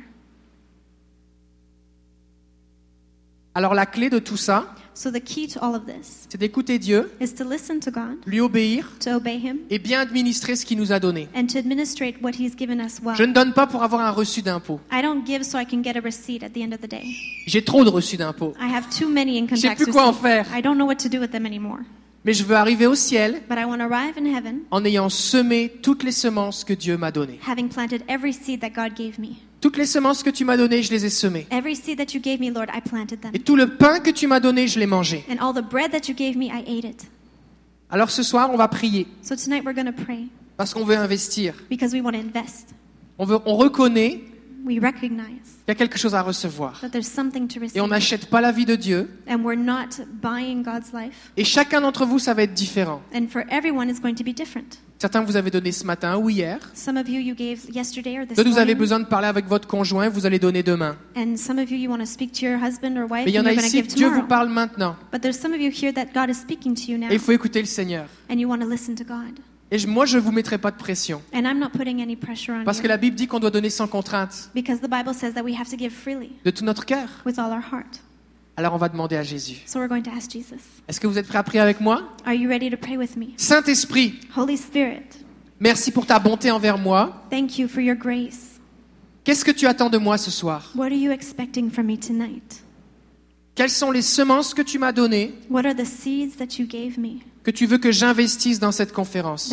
Alors la clé de tout ça, So the key to all of this c'est d'écouter Dieu, is to listen to God, lui obéir to obey Him, et bien administrer ce qu'il nous a donné. and to administrate what He's given us well. Je ne donne pas pour avoir un reçu d'impôt. I don't give so I can get a receipt at the end of the day. J'ai trop de reçus d'impôt. I have too many income Je sais tax plus quoi en faire. I don't know what to do with them anymore. Mais je veux arriver au ciel But I want to arrive in heaven en ayant semé toutes les semences que Dieu m'a données. having planted every seed that God gave me. Toutes les semences que tu m'as données, je les ai semées. Every seed that you gave me, Lord, I planted them. Et tout le pain que tu m'as donné, je l'ai mangé. And all the bread that you gave me, I ate it. Alors ce soir, on va prier So tonight we're going to pray parce qu'on veut investir. because we want to invest. On, veut, on reconnaît We recognize qu'il y a quelque chose à recevoir. Et on n'achète pas la vie de Dieu. And we're not buying God's life. Et chacun d'entre vous, ça va être différent. And for everyone, it's going to be different. Certains vous avez donné ce matin ou hier. D'autres, vous avez besoin de parler avec votre conjoint, vous allez donner demain. Mais il y en a ici que Dieu vous parle maintenant. But there's some of you here that God is speaking to you now, Et il faut écouter le Seigneur. Et moi, je ne vous mettrai pas de pression. And I'm not putting any pressure on Parce que you, la Bible dit qu'on doit donner sans contrainte, because the Bible says that we have to give freely de tout notre cœur. Alors on va demander à Jésus. So we're going to ask Jesus, Est-ce que vous êtes prêts à prier avec moi? Are you ready to pray with me? Saint-Esprit, merci pour ta bonté envers moi. thank you for your grace. Qu'est-ce que tu attends de moi ce soir? What are you expecting from me tonight? Quelles sont les semences que tu m'as données, Que tu veux que j'investisse dans cette conférence?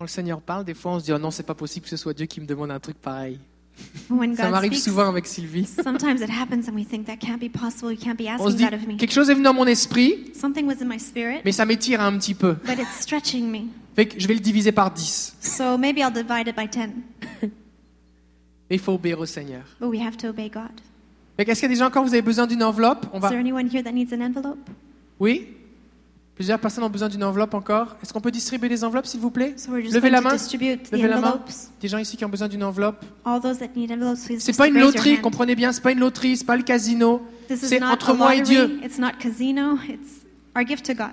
Quand le Seigneur parle, des fois on se dit oh non, c'est pas possible que ce soit Dieu qui me demande un truc pareil. When Ça m'arrive souvent avec Sylvie. sometimes it happens and we think that can't be possible. You can't be On se asking dit that of me. quelque chose est venu dans mon esprit, Something was in my spirit, mais ça m'étire un petit peu. but it's stretching me. Fait que je vais le diviser par 10. So maybe I'll divide it by 10. Et il faut obéir au Seigneur. But we have to obey God. Fait que Est-ce qu'il y a des gens encore, vous avez besoin d'une enveloppe? On Is there anyone here that needs an envelope? Oui? Plusieurs personnes ont besoin d'une enveloppe encore. Est-ce qu'on peut distribuer des enveloppes, s'il vous plaît? So Levez la main. Levez la main. Des gens ici qui ont besoin d'une enveloppe. C'est pas une loterie, comprenez bien, c'est pas une loterie, c'est pas le casino. C'est entre moi et. Dieu. It's not casino. It's our gift to God.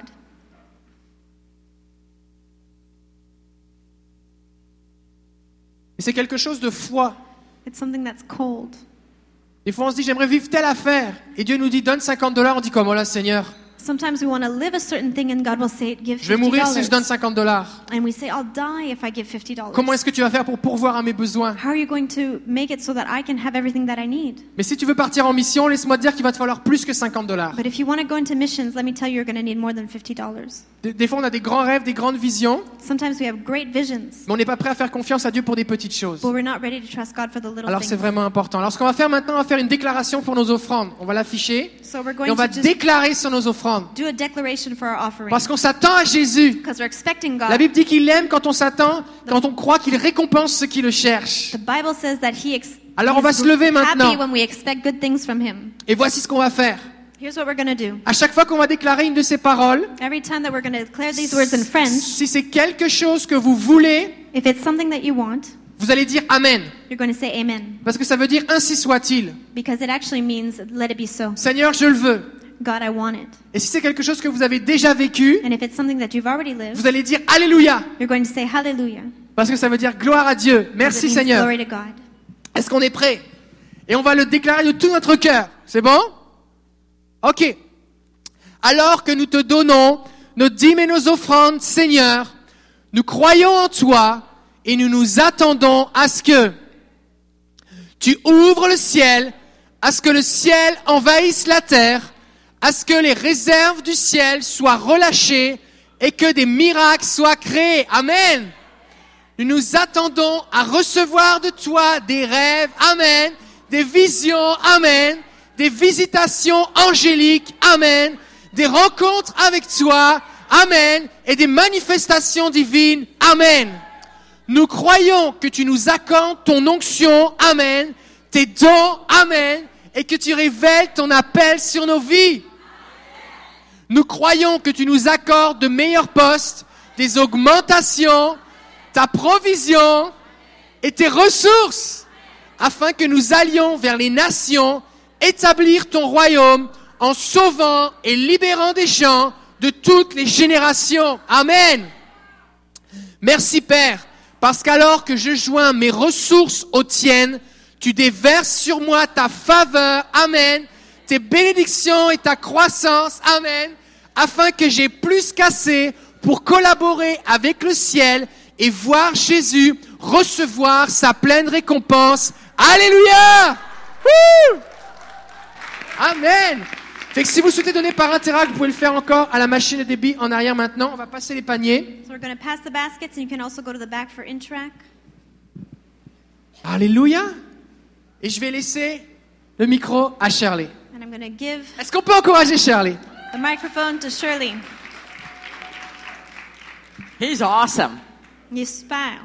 Et c'est quelque chose de foi. It's something that's cold. Des fois, on se dit, j'aimerais vivre telle affaire. Et Dieu nous dit, donne 50 dollars. On dit, comme, oh là, Seigneur, Sometimes we want to live a certain thing, and God will say, "Give je vais mourir si je donne dollars." 50 dollars. And we say, "I'll die if I give fifty dollars." Comment est-ce que tu vas faire pour pourvoir à mes besoins? How are you going to make it so that I can have everything that I need? Mais si tu veux partir en mission, laisse-moi te dire qu'il va te falloir plus que 50 dollars. But if you want to go into missions, let me tell you, you're going to need more than. Des, des fois, on a des grands rêves, des grandes visions, Sometimes we have great visions, mais on n'est pas prêt à faire confiance à Dieu pour des petites choses. but we're not ready to trust God for the little Alors c'est vraiment important. Alors ce qu'on va faire maintenant, on va faire une déclaration pour nos offrandes. On va l'afficher So we're et going on va to déclarer sur nos offrandes. do a declaration for our offering Parce qu'on s'attend à Jésus. because we're expecting La God. Bible dit qu'il aime quand on s'attend, quand on croit qu'il récompense ceux qui le cherchent. The Bible says that He ex- Alors, on va se lever maintenant. when we expect good things from Him. Et voici ce qu'on va faire. Here's what we're going to do. À chaque fois qu'on va déclarer une de ces paroles, Every time that we're going to declare these words in French, si c'est quelque chose que vous voulez, if it's something that you want, vous allez dire Amen. you're going to say Amen Parce que ça veut dire ainsi soit-il. because it actually means let it be so. Seigneur, je le veux. God, I want it. Et si c'est quelque chose que vous avez déjà vécu, And if it's something that you've already lived, vous allez dire Alléluia. you're going to say Hallelujah. Parce que ça veut dire gloire à Dieu. Merci Seigneur. Glory to God. Est-ce qu'on est prêt? Et on va le déclarer de tout notre cœur. C'est bon? Ok. Alors que nous te donnons nos dîmes et nos offrandes, Seigneur, nous croyons en toi et nous nous attendons à ce que tu ouvres le ciel, à ce que le ciel envahisse la terre, à ce que les réserves du ciel soient relâchées et que des miracles soient créés. Amen. Nous nous attendons à recevoir de toi des rêves. Amen. Des visions. Amen. Des visitations angéliques. Amen. Des rencontres avec toi. Amen. Et des manifestations divines. Amen. Nous croyons que tu nous accordes ton onction. Amen. Tes dons. Amen. Et que tu révèles ton appel sur nos vies. Nous croyons que tu nous accordes de meilleurs postes, des augmentations, ta provision et tes ressources, afin que nous allions vers les nations, établir ton royaume en sauvant et libérant des gens de toutes les générations. Amen. Merci Père, parce qu'alors que je joins mes ressources aux tiennes, tu déverses sur moi ta faveur. Amen. Tes bénédictions et ta croissance. Amen. Afin que j'ai plus qu'assez pour collaborer avec le ciel et voir Jésus recevoir sa pleine récompense. Alléluia! Amen! Fait que si vous souhaitez donner par Interact, vous pouvez le faire encore à la machine de débit en arrière maintenant. On va passer les paniers. So we're going to pass the baskets, and you can also go to the back for Interac. Alléluia! Et je vais laisser le micro à Shirley. And I'm going to give Est-ce qu'on peut encourager Shirley? the microphone to Shirley. He's awesome. Il est super.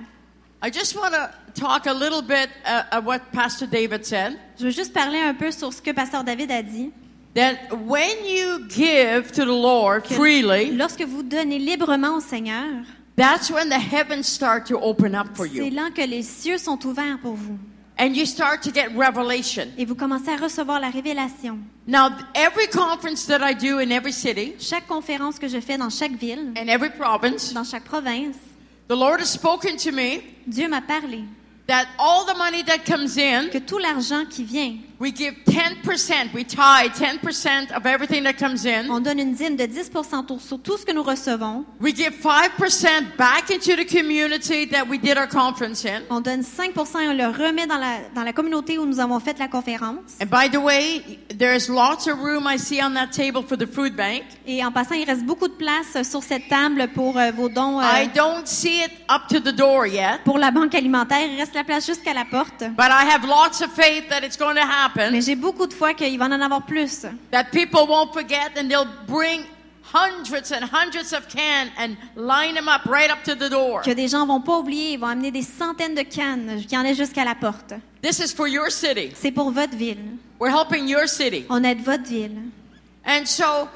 I just want to talk a little bit uh, of what Pastor David said. Je veux juste parler un peu sur ce que Pasteur David a dit. That when you give to the Lord que freely, Lorsque vous donnez librement au Seigneur, that's when the heavens start to open up for c'est you. là que les cieux sont ouverts pour vous. And you start to get revelation. Et vous commencez à recevoir la révélation. Now, every conference that I do in every city Chaque conférence que je fais dans chaque ville, and every province, dans chaque province, the Lord has spoken to me Dieu m'a parlé that all the money that comes in, que tout l'argent qui vient, we give 10%, we tithe 10% of everything that comes in. on donne une dîme de 10 sur- sur tout ce que nous recevons. We give 5% back into the community that we did our conference in. On donne 5 et on le remet dans la, dans la communauté où nous avons fait la conférence. And by the way, there's lots of room I see on that table for the food bank. Et en passant, il reste beaucoup de place sur cette table pour euh, vos dons. euh, I don't see it up to the door yet, pour la banque alimentaire, il reste la place jusqu'à la porte. but I have lots of faith that it's going to happen, Mais j'ai beaucoup de foi qu'il va en avoir plus. that people won't forget and they'll bring hundreds and hundreds of cans and line them up right up to the door. Que des gens vont pas oublier, ils vont amener des centaines de cannes qui en est jusqu'à la porte. This is for your city. C'est pour votre ville. We're helping your city. On aide votre ville. And so,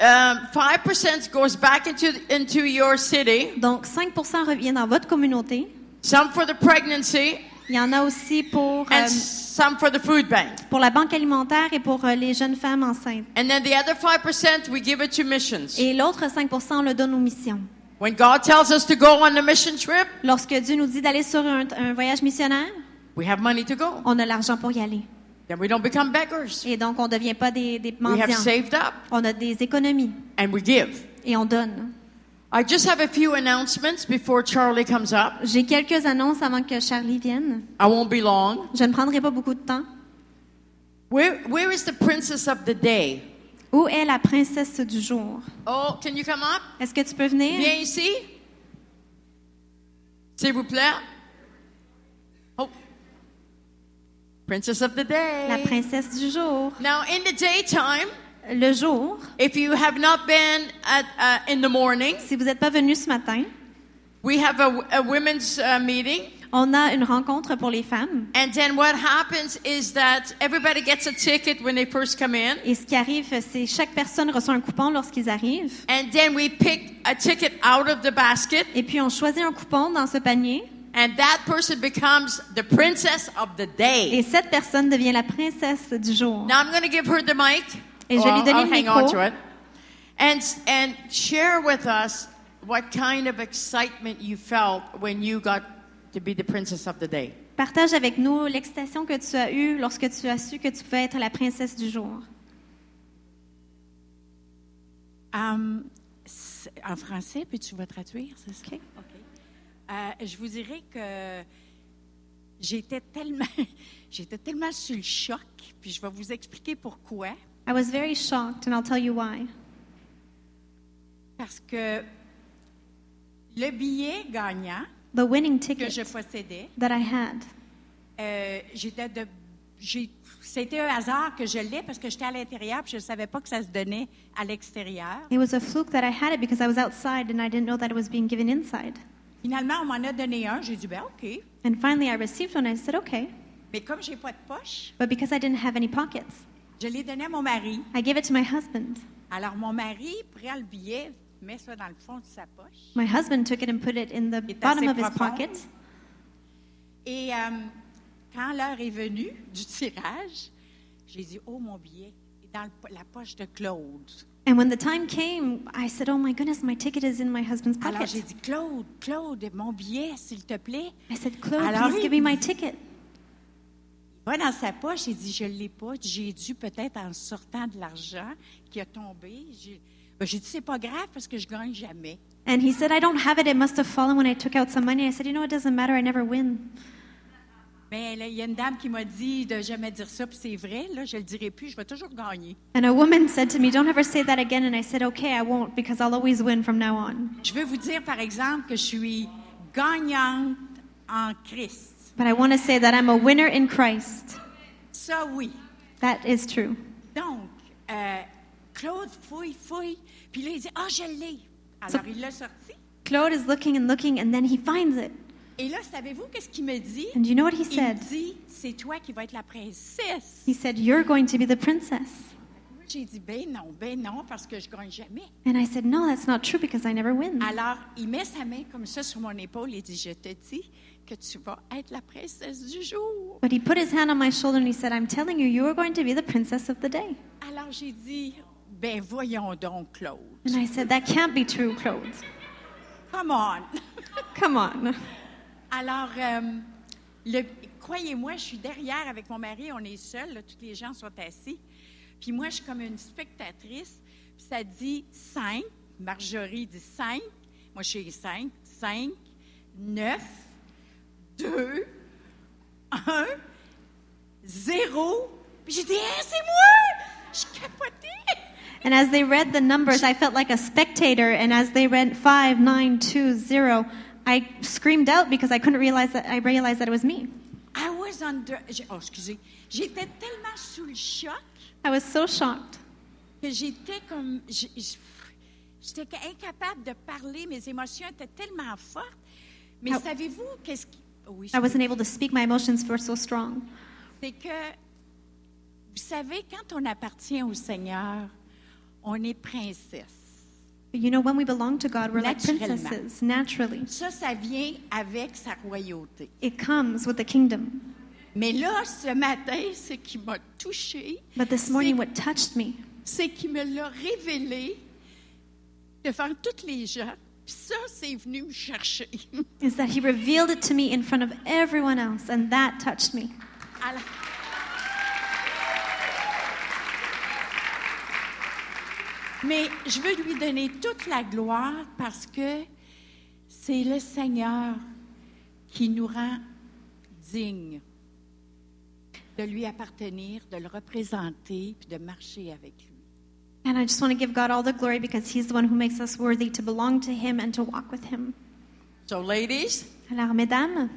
um, 5% goes back into, into your city, Donc 5 revient dans votre communauté. Some for the pregnancy, Il y en a aussi pour, euh, and some for the food bank. pour la banque alimentaire et pour euh, les jeunes femmes enceintes. And then the other 5%, we give it to missions. Et l'autre 5 on le donne aux missions. When God tells us to go on a mission trip, Lorsque Dieu nous dit d'aller sur un, un voyage missionnaire, we have money to go. on a l'argent pour y aller. Then we don't become beggars. Et donc, on ne devient pas des, des We have mendiants. saved up On a des économies and we give. et on donne. J'ai quelques annonces avant que Charlie vienne. I won't be long. Je ne prendrai pas beaucoup de temps. Where, where is the princess of the day? Où est la princesse du jour? Oh, can you come up? Est-ce que tu peux venir? Viens ici. S'il vous plaît. Oh. Princess of the day. La princesse du jour. Now, in the daytime, Le jour, if you have not been at, uh, in the morning, si vous n'êtes pas venu ce matin, we have a, a women's uh, meeting. on a une rencontre pour les femmes. And then what happens is that everybody gets a ticket when they first come in. Et ce qui arrive, c'est chaque personne reçoit un coupon lorsqu'ils arrivent. And then we pick a ticket out of the basket, Et puis, on choisit un coupon dans ce panier. and that person becomes the princess of the day. Et cette personne devient la princesse du jour. Now I'm going to give her the mic. Et je vais lui I'll- donner I'll le hang on micro. to it. And, and share with us what kind of excitement you felt when you got to be the princess of the day. Partage avec nous l'excitation que tu as eue lorsque tu as su que tu pouvais être la princesse du jour. C'est- en français, puis tu vas traduire, c'est ça? OK. OK. Euh, je vous dirais que j'étais tellement, j'étais tellement sur le choc, puis je vais vous expliquer pourquoi. I was very shocked, and I'll tell you why. Parce que le billet gagnant The winning que ticket je possédais, that I had, euh, j'étais de, j'ai, c'était un hasard que je l'ai parce que j'étais à l'intérieur, puis je ne savais pas que ça se donnait à l'extérieur. it was a fluke that I had it because I was outside and I didn't know that it was being given inside. Finalement, on m'en a donné un. J'ai dit, ben OK. And finally, I received one. And I said, okay. Mais comme j'ai pas de poche, But because I didn't have any pockets, je l'ai donné à mon mari. I gave it to my husband. Alors, mon mari prend le billet, met ça dans le fond de sa poche. My husband took it and put it in the Il bottom of his pocket. Et euh, quand l'heure est venue du tirage, j'ai dit, oh, mon billet est dans le- la poche de Claude. And when the time came, I said, oh my goodness, my ticket is in my husband's Alors, j'ai pocket. dit, Claude, Claude, mon billet, s'il te plaît. I said, Claude, Alors, please give me my ticket. Il va dans sa poche, il dit, je ne l'ai pas. J'ai dû peut-être en sortant de l'argent qui a tombé. J'ai ben, dit, c'est pas grave parce que je gagne jamais. And he said, I don't have it. It must have fallen when I took out some money. I said, you know, it doesn't matter. I never win. Mais là, il y a une dame qui m'a dit de jamais dire ça, puis c'est vrai, là, je le dirai plus, je vais toujours gagner. And a woman said to me, don't ever say that again. And I said, okay, I won't because I'll always win from now on. Je veux vous dire, par exemple, que je suis gagnante en Christ. But I want to say that I'm a winner in Christ. Ça, oui. That is true. Donc, euh, Claude fouille, fouille, puis là, il dit, ah, je l'ai. Alors, il l'a sorti. Claude is looking and looking, and then he finds it. Et là, savez-vous qu'est-ce qu'il me dit? And you know what he Il said? me dit, c'est toi qui vas être la princesse. He said, You're going to be the princess. J'ai dit, ben non, ben non, parce que je gagne jamais. And I said, No, that's not true because I never win. Alors, il met sa main comme ça sur mon épaule et dit, je te dis que tu vas être la princesse du jour. But he put his hand on my shoulder and he said, I'm telling you, you are going to be the princess of the day. Alors, j'ai dit, ben voyons donc, Claude. And I said, That can't be true, Claude. Come on. Come on. Alors, euh, croyez-moi, je suis derrière avec mon mari, on est seuls, tous les gens sont assis. Puis moi, je suis comme une spectatrice. Puis ça dit 5. Marjorie dit 5. Moi, je suis 5. 5, 9, 2, 1, 0. Puis j'ai dit, Hein, c'est moi! Je capotais. And as they read the numbers, I felt like a spectator. And as they read five, nine, two, zero, I screamed out because I couldn't realize that I realized that it was me. I was under. Oh, excusez. J'étais tellement sous le choc. I was so shocked. que j'étais comme. J'étais incapable de parler, mes émotions étaient tellement fortes. Mais savez-vous qu'est-ce qui. Oui, I wasn't able to speak. My emotions were so strong. c'est que, vous savez, quand on appartient au Seigneur, on est princesse. But you know, when we belong to God, we're like princesses, naturally. Ça, ça vient avec sa royauté. It comes with the kingdom. Mais là, ce matin, ce qui m'a touchée, But this morning, what touched me c'est qu'il me l'a révélé devant tous les gens. Puis ça, c'est venu me chercher. is that He revealed it to me in front of everyone else, and that touched me. Alors- Mais je veux lui donner toute la gloire parce que c'est le Seigneur qui nous rend dignes de lui appartenir, de le représenter, puis de marcher avec lui. And I just want to give God all the glory because He's the one who makes us worthy to belong to Him and to walk with Him. So, ladies, Alors, mesdames,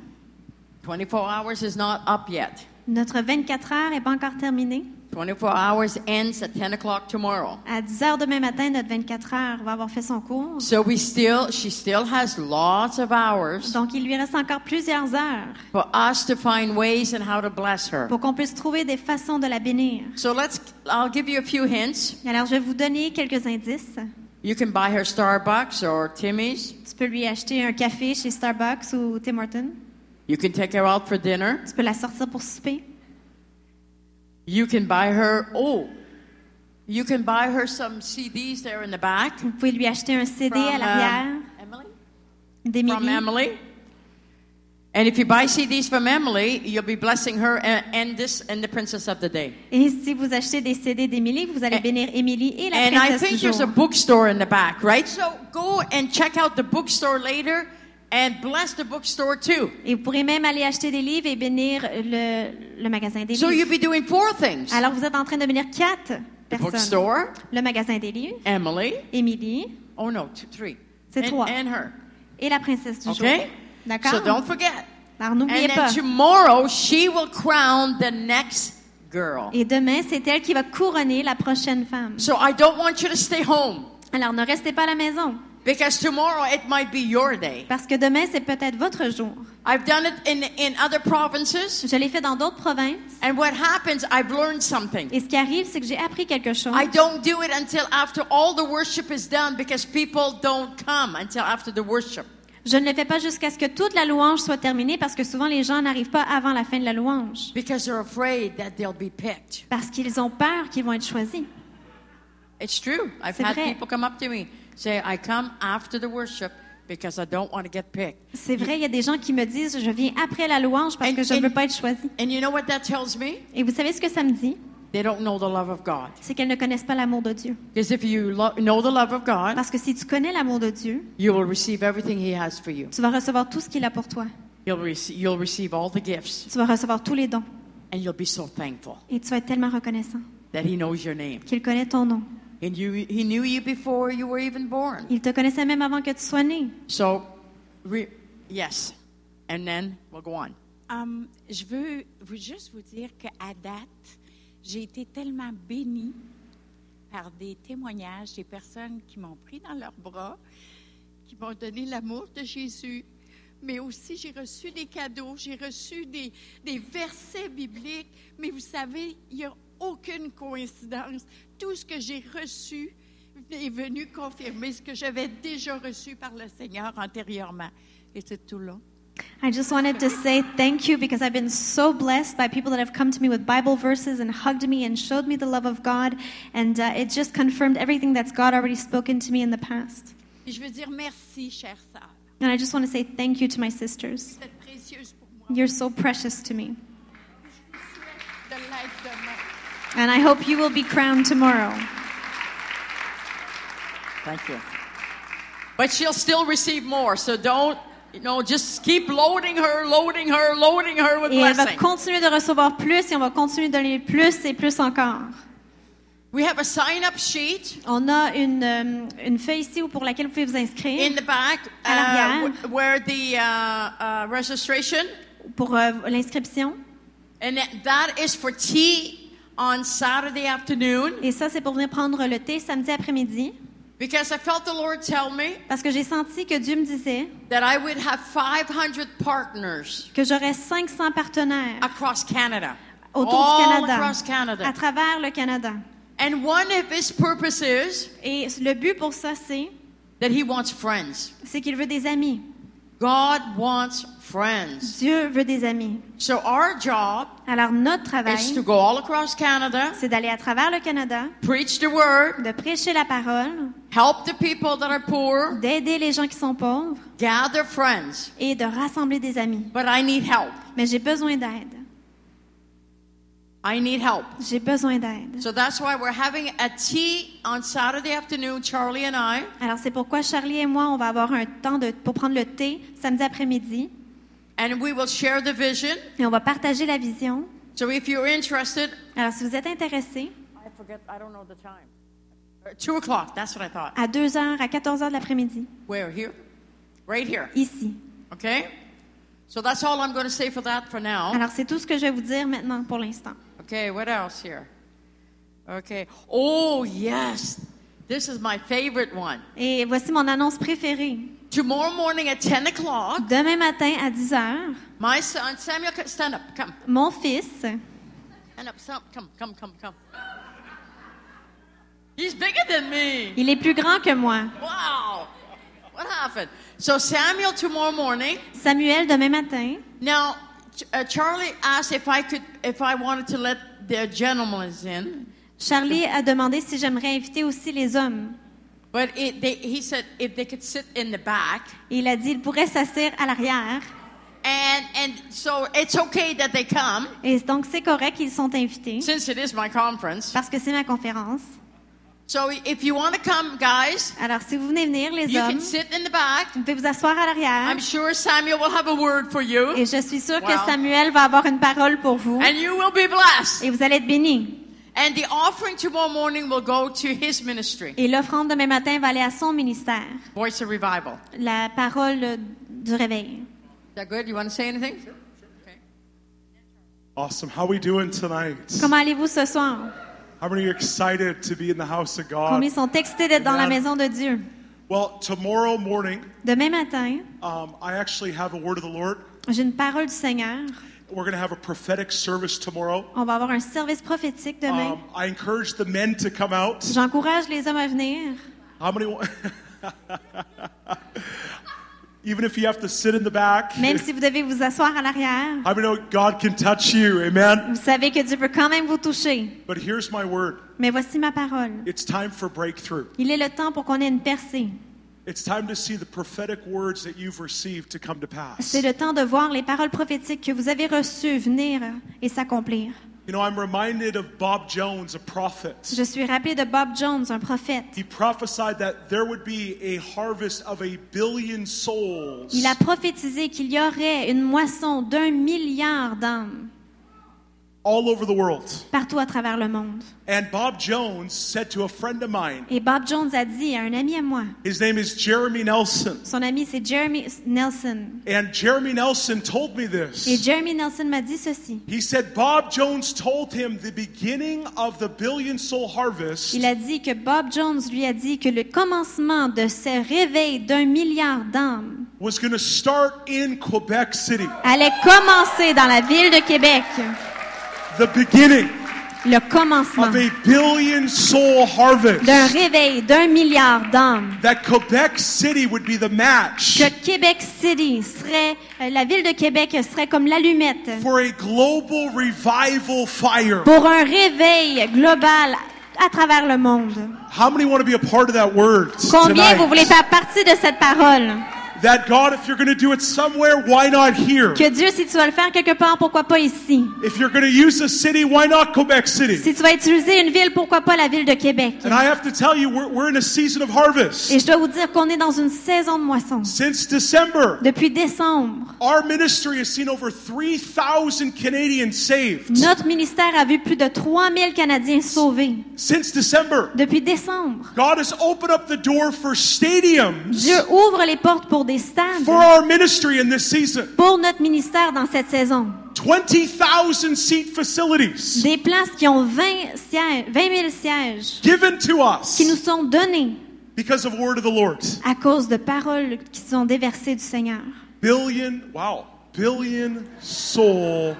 24 hours is not up yet. notre 24 heures n'est pas encore terminée. 24 hours ends at 10 o'clock tomorrow. À 10 heures demain matin, notre 24 heures va avoir fait son cours. So we still, she still has lots of hours Donc, il lui reste encore plusieurs heures for us to find ways and how to bless her. pour qu'on puisse trouver des façons de la bénir. So let's, I'll give you a few hints. Alors, je vais vous donner quelques indices. You can buy her Starbucks or Timmy's. Tu peux lui acheter un café chez Starbucks ou Tim Hortons. You can take her out for dinner. Tu peux la sortir pour souper. You can buy her, oh, you can buy her some CDs there in the back. Vous pouvez lui acheter un CD From, à l'arrière uh, Emily? d'Émilie. From Emily. And if you buy CDs from Emily, you'll be blessing her and, and this and the princess of the day. Et si vous achetez des CD d'Émilie, vous allez And- bénir Émilie et la And I think there's a bookstore in the back, right? So go and check out the bookstore later and bless the bookstore too. Et vous pourrez même aller acheter des livres et bénir le, le magasin des So livres. you'll be doing four things. Alors vous êtes en train de bénir quatre The personnes. bookstore, Le magasin des livres, Emily. Émilie Oh no, two, three. C'est and, trois. And her. et la princesse du Okay? jour. D'accord? So don't forget. Alors n'oubliez And pas. then tomorrow she will crown the next girl. Et demain, c'est elle qui va couronner la prochaine femme. So I don't want you to stay home Alors ne restez pas à la maison, because tomorrow it might be your day. parce que demain, c'est peut-être votre jour. I've done it in, in other provinces. Je l'ai fait dans d'autres provinces. And what happens, I've learned something. Et ce qui arrive, c'est que j'ai appris quelque chose. I don't do it until after all the worship is done because people don't come until after the worship. Je ne le fais pas jusqu'à ce que toute la louange soit terminée, parce que souvent les gens n'arrivent pas avant la fin de la louange. Because they're afraid that they'll be picked. Parce qu'ils ont peur qu'ils vont être choisis. It's true. I've C'est had vrai. people come up to me say, I come after the worship because I don't want to get picked. C'est vrai, il y a des gens qui me disent, je viens après la louange parce And- que je ne veux pas être choisi. And you know what that tells me? Et vous savez ce que ça me dit? They don't know the love of God. C'est qu'elles ne connaissent pas l'amour de Dieu. Because if you lo- know the love of God, Parce que si tu connais l'amour de Dieu, you will receive everything He has for you. tu vas recevoir tout ce qu'il a pour toi. You'll, rece- you'll receive all the gifts, Tu vas recevoir tous les dons. and you'll be so thankful Et tu vas être tellement reconnaissant that He knows your name. qu'il connaît ton nom. And you, He knew you before you were even born. Il te connaissait même avant que tu sois né. So, re- yes. And then we'll go on. Hum, je veux vous, juste vous dire qu'à date, j'ai été tellement bénie par des témoignages des personnes qui m'ont pris dans leurs bras, qui m'ont donné l'amour de Jésus, mais aussi j'ai reçu des cadeaux, j'ai reçu des, des versets bibliques, mais vous savez, il n'y a aucune coïncidence. Tout ce que j'ai reçu est venu confirmer ce que j'avais déjà reçu par le Seigneur antérieurement. Et c'est tout là. I just wanted to say thank you because I've been so blessed by people that have come to me with Bible verses and hugged me and showed me the love of God. And uh, it just confirmed everything that's God already spoken to me in the past. Et je veux dire merci, chère sœur. And I just want to say thank you to my sisters. Vous êtes précieuse pour moi. You're so precious to me. Je vous souhaite de l'être demain. And I hope you will be crowned tomorrow. Thank you. But she'll still receive more, so don't, you know, just keep loading her, loading her, loading her with Et elle va blessing. continuer de recevoir plus et on va continuer de donner plus et plus encore. We have a sign-up sheet On a une, euh, une feuille ici où- pour laquelle vous pouvez vous inscrire in the back À l'arrière. uh, where the uh, uh, registration, pour euh, l'inscription. and that, that is for tea on Saturday afternoon Et ça, c'est pour venir prendre le thé samedi après-midi. because I felt the Lord tell me Parce que j'ai senti que Dieu me disait that I would have 500 partners que j'aurais 500 partenaires across Canada, autour all du Canada, across Canada. à travers le Canada. And one of his purposes Et le but pour ça, c'est, that he wants friends. c'est qu'il veut des amis. God wants friends. Dieu veut des amis. So our job Alors notre is travail, to go all across Canada, c'est d'aller à travers le Canada, preach the word, de prêcher la parole, help the people that are poor, d'aider les gens qui sont pauvres gather friends. et de rassembler des amis. But I need help. Mais j'ai besoin d'aide. I need help. J'ai besoin d'aide. So that's why we're having a tea on Saturday afternoon, Charlie and I. Alors c'est pourquoi Charlie et moi, on va avoir un temps de, pour prendre le thé samedi après-midi And we will share the vision. et on va partager la vision. So if you're interested, Alors si vous êtes intéressé, I forget, I don't know the time. Two o'clock, that's what I thought. à 2h, à 14h de l'après-midi, Where? Here? Right here. ici. Okay? So that's all I'm going to say for that for now. Alors c'est tout ce que je vais vous dire maintenant pour l'instant. Okay, what else here? Okay. Oh, yes. This is my favorite one. Et voici mon annonce préférée. Tomorrow morning at 10 o'clock, Demain matin à 10h, my son, Samuel, stand up. Come. mon fils, Stand up. Stand up. Come, come, come, come. He's bigger than me. il est plus grand que moi. Wow. What happened? So Samuel tomorrow morning. Samuel, demain matin, Now, uh, Charlie asked if I could, if I wanted to let the gentlemen in. Charlie a demandé si j'aimerais inviter aussi les hommes. But it, they, he said if they could sit in the back. Et il a dit il pourrait s'asseoir à l'arrière. And and so it's okay that they come Et donc, c'est correct qu'ils sont invités since it is my conference. parce que c'est ma conférence. So if you want to come, guys, Alors, si vous venez venir, les you can hommes, sit in the back. vous pouvez vous asseoir à l'arrière. I'm sure Samuel will have a word for you, Et je suis sûre que. Samuel va avoir une parole pour vous. and you will be blessed. Et vous allez être bénis. And the offering tomorrow morning will go to his ministry, Et l'offrande demain matin va aller à son ministère. Voice of Revival. La parole du réveil. Is that good? You want to say anything? Awesome. How we doing tonight? Comment allez-vous ce soir? How many are excited to be in the house of God? Combien sont excités d'être dans la maison de Dieu? Well, tomorrow morning, Demain matin, um, I actually have a word of the Lord. j'ai une parole du Seigneur. We're going to have a prophetic service tomorrow. On va avoir un service prophétique demain. Um, I encourage the men to come out. J'encourage les hommes à venir. How many? Even if you have to sit in the back, Même si vous devez vous asseoir à l'arrière, many know God can touch you? Amen. vous savez que Dieu peut quand même vous toucher. But here's my word. Mais voici ma parole. It's time for breakthrough. Il est le temps pour qu'on ait une percée. It's time to see the prophetic words that you've received to come to pass. C'est le temps de voir les paroles prophétiques que vous avez reçues venir et s'accomplir. You know, I'm reminded of Bob Jones, a prophet. Je suis rappelé de Bob Jones, un prophète. He prophesied that there would be a harvest of a billion souls Il a prophétisé qu'il y aurait une moisson d'un milliard d'âmes all over the world. partout à travers le monde. And Bob Jones said to a friend of mine, Et Bob Jones a dit à un ami à moi, his name is Jeremy Nelson. son ami c'est Jeremy Nelson. And Jeremy Nelson told me Et this. Jeremy Nelson m'a dit ceci. He said Bob Jones told him the beginning of the billion soul harvest Il a dit que Bob Jones lui a dit que le commencement de ce réveil d'un milliard d'âmes was going to start in Quebec City. allait commencer dans la ville de Québec. The beginning Le commencement of a billion soul harvest. d'un réveil d'un milliard d'âmes. That Quebec City would be the match Que Québec City serait, euh, la ville de Québec serait comme l'allumette for a global revival fire. pour un réveil global à travers le monde. How many want to be a part of that word Combien vous voulez faire partie de cette parole? That God, if you're going to do it somewhere, why not here? Que Dieu, si tu vas le faire quelque part, pourquoi pas ici? If you're going to use a city, why not Quebec City? Si tu vas utiliser une ville, pourquoi pas la ville de Québec? And I have to tell you, we're, we're in a season of harvest. Et je dois vous dire qu'on est dans une saison de moisson. Since December, Depuis décembre, our ministry has seen over 3,000 Canadians saved. notre ministère a vu plus de 3000 Canadiens sauvés. Since December, Depuis décembre, God has opened up the door for stadiums Dieu ouvre les portes pour des stades, for our ministry in this season. pour notre ministère dans cette saison. 20,000 seat facilities Des places qui ont 20, sièges, 20 000 sièges given to us qui nous sont donnés because of word of the Lord. à cause de paroles qui sont déversées du Seigneur. Billion, wow, billion soul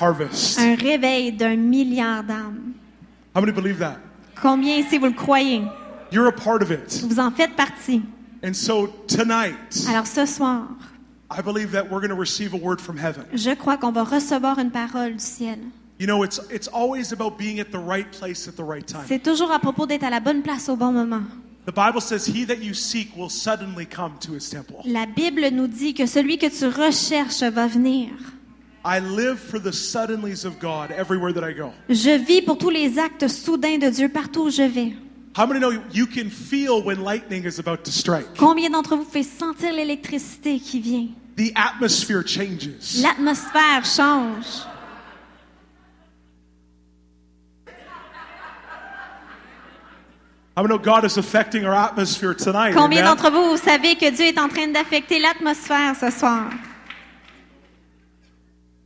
harvest. Un réveil d'un milliard d'âmes. How many believe that? Combien ici vous le croyez? You're a part of it. Vous en faites partie. And so tonight, Alors ce soir, I believe that we're going to receive a word from heaven. je crois qu'on va recevoir une parole du ciel. You know, it's it's always about being at the right place at the right time. C'est toujours à propos d'être à la bonne place au bon moment. The Bible says, "He that you seek will suddenly come to his temple." La Bible nous dit que celui que tu recherches va venir. I live for the suddenlies of God everywhere that I go. Je vis pour tous les actes soudains de Dieu partout où je vais. How many know you can feel when lightning is about to strike? Combien d'entre vous pouvez sentir l'électricité qui vient? The atmosphere changes. L'atmosphère change. How many know God is affecting our atmosphere tonight? Combien d'entre vous, vous savez que Dieu est en train d'affecter l'atmosphère ce soir? Here's what I want to say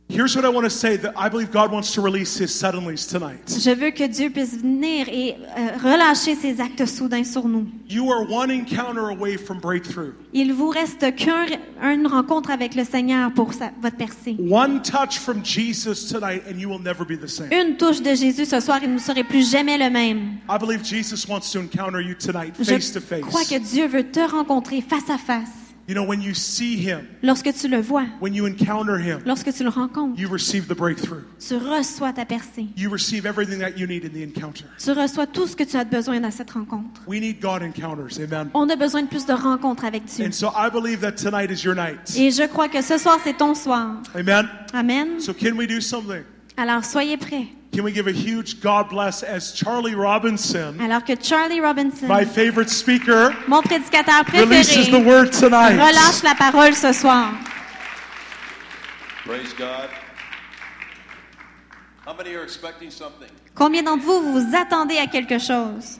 that I believe God wants to release his suddenlies tonight. Je veux que Dieu puisse venir et euh, relâcher ses actes soudains sur nous. You are one encounter away from breakthrough. Il vous reste qu'une rencontre avec le Seigneur pour sa- votre percée. One touch from Jesus tonight and you will never be the same. Une touche de Jésus ce soir et vous ne serez plus jamais le même. I believe Jesus wants to encounter you tonight Je face to crois face. que Dieu veut te rencontrer face à face. You know, when you see him, Lorsque tu le vois, when you encounter him, lorsque tu le rencontres, you receive the breakthrough. tu reçois ta percée. You receive everything that you need in the encounter. Tu reçois tout ce que tu as besoin dans cette rencontre. We need God encounters. Amen. On a besoin de plus de rencontres avec Dieu. And so I believe that tonight is your night. Et je crois que ce soir, c'est ton soir. Amen. Amen. So can we do something? Alors, soyez prêts. Can we give a huge God bless as Charlie Robinson, Alors que Charlie Robinson, my favorite speaker, mon prédicateur releases the préféré, word tonight? relâche la parole ce soir. Praise God. How many are expecting something? Combien d'entre vous, vous attendez à quelque chose?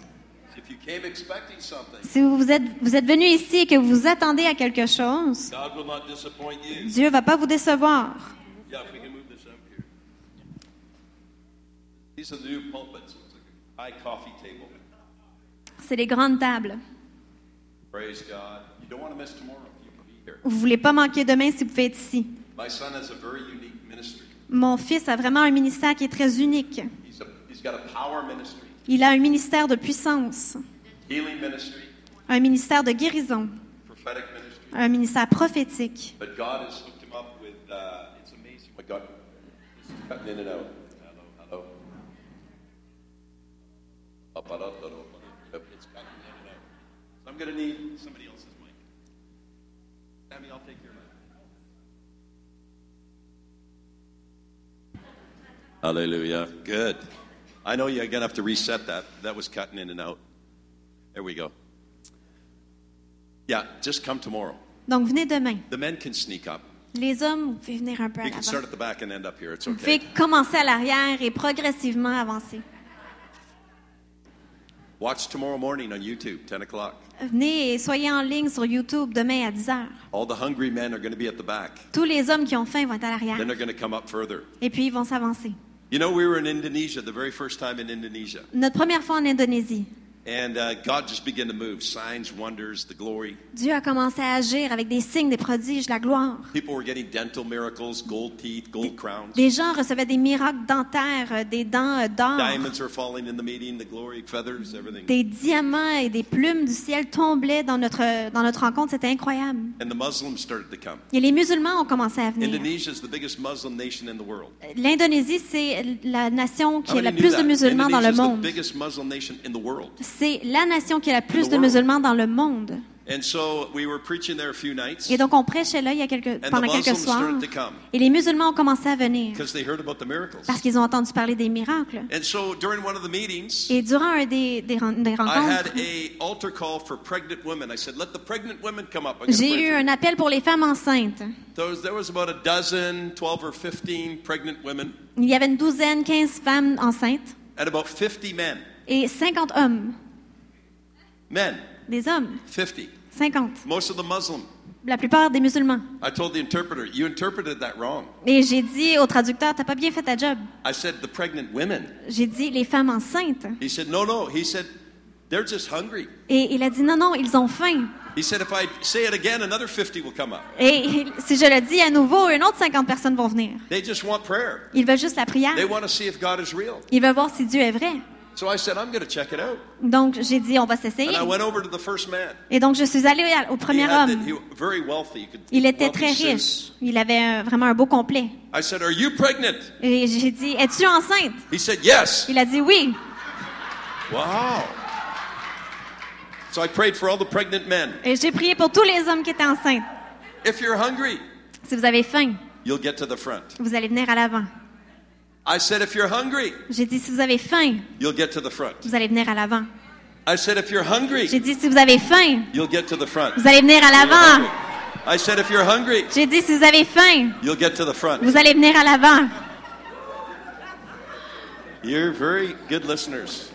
If you came expecting something, Si vous êtes, vous êtes venu ici et que vous vous attendez à quelque chose, God will not disappoint you. Dieu va pas vous décevoir. Yeah, if we can move this up here. These are the new pulpits. It's like a high coffee table. C'est les grandes tables. Praise God. You don't want to miss tomorrow if you can be here. Vous voulez pas manquer demain si vous pouvez être ici. My son has a very unique ministry. Mon fils a vraiment un ministère qui est très unique. He's, a, he's got a power ministry, Il a un ministère de puissance, healing ministry, un ministère de guérison, prophetic ministry. un ministère prophétique. But God has hooked him up with, uh, it's amazing what God, this is cutting in and out. Hello, hello. Up, up, up, up, up. It's cutting in and out. So I'm going to need somebody else's mic. Sammy, I'll take your mic. Hallelujah. Good. I know you're going to have to reset that. That was cutting in and out. There we go. Yeah, just come tomorrow. Donc, venez demain. The men can sneak up. Les hommes, vous pouvez venir un peu à You can start l'avant. at the back and end up here. It's Vous pouvez commencer à l'arrière et progressivement avancer. Watch tomorrow morning on YouTube, 10 o'clock. Venez et soyez en ligne sur YouTube demain à 10 heures. All the hungry men are going to be at the back. Tous les hommes qui ont faim vont être à l'arrière. Then they're going to come up further. Et puis, ils vont s'avancer. You know, we were in Indonesia the very first time in Indonesia. Notre première fois en Indonésie, And uh, God just began to move signs, wonders, the glory. Dieu a commencé à agir avec des signes, des prodiges, la gloire. People were getting dental miracles, gold teeth, gold crowns. Les gens recevaient des miracles dentaires, euh, des dents d'or, Diamonds were falling in the meeting, the glory, feathers, everything. des diamants et des plumes du ciel tombaient dans notre, dans notre rencontre. C'était incroyable. And the Muslims started to come. Et les musulmans ont commencé à venir. Indonesia is the biggest Muslim nation in the world. L'Indonésie, c'est la nation qui a le plus de musulmans dans le monde. C'est la nation qui a le plus de musulmans dans le monde. And so we were preaching there a few nights. Et donc, on prêchait là il y a quelques, pendant quelques soirs. started to come Et les musulmans ont commencé à venir because they heard about the miracles. parce qu'ils ont entendu parler des miracles. And so during one of the meetings, Et durant un des, des, rencontres, j'ai eu un you." appel pour les femmes enceintes. There was, there was about a dozen, 12 or 15 pregnant women, Il y avait une douzaine, 15 femmes enceintes and about 50 men. Et 50 hommes. Men, Des hommes, 50. 50. Most of the Muslim. La plupart des musulmans. I told the interpreter, "You interpreted that wrong." Et j'ai dit au traducteur, t'as pas bien fait ta job. I said, "The pregnant women." J'ai dit les femmes enceintes. He said, "No, no." He said, "They're just hungry." Et il a dit non, non, ils ont faim. He said, "If I say it again, another 50 will come up. Et si je le dis à nouveau, une autre 50 personnes vont venir. They just want prayer. Ils veulent juste la prière. They want to see if God is real." Ils veulent voir si Dieu est vrai. So I said, "I'm going to check it out." Donc j'ai dit, on va s'essayer. And I went over to the first man. Et donc je suis allée au He premier homme. he, very wealthy. You could- Il était très riche. Il avait un- vraiment un beau complet. I said, "Are you pregnant?" Et j'ai dit, es-tu enceinte? He said, "Yes." Il a dit oui. Wow. So I prayed for all the pregnant men. Et j'ai prié pour tous les hommes qui étaient enceintes. If you're hungry, Si vous avez faim, you'll get to the front. vous allez venir à l'avant. I said, if you're hungry, J'ai dit, si vous avez faim, you'll get to the front. vous allez venir à l'avant. I said, if you're hungry, J'ai dit, si vous avez faim, you'll get to the front. vous allez venir à You're l'avant. hungry. I said, if you're hungry, J'ai dit, si vous avez faim, you'll get to the front. vous allez venir à l'avant. You're very good listeners.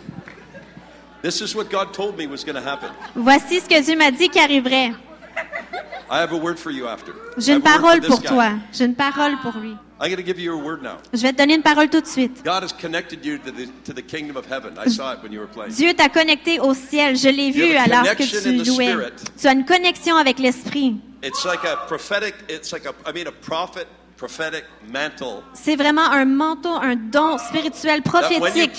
This is what God told me was going to happen. Voici ce que Dieu m'a dit qui arriverait. I have a word for you after. J'ai une parole pour toi. J'ai une parole pour lui. I'm going to give you a word now. Je vais te donner une parole tout de suite. God has connected you to the, to the kingdom of heaven. I saw it when you were playing. Dieu t'a connecté au ciel. Je l'ai vu alors que tu louais. spirit. Tu as une connexion avec l'esprit. It's like a prophetic, it's like a, I mean, a prophet, prophetic mantle. C'est vraiment un manteau, un don spirituel prophétique.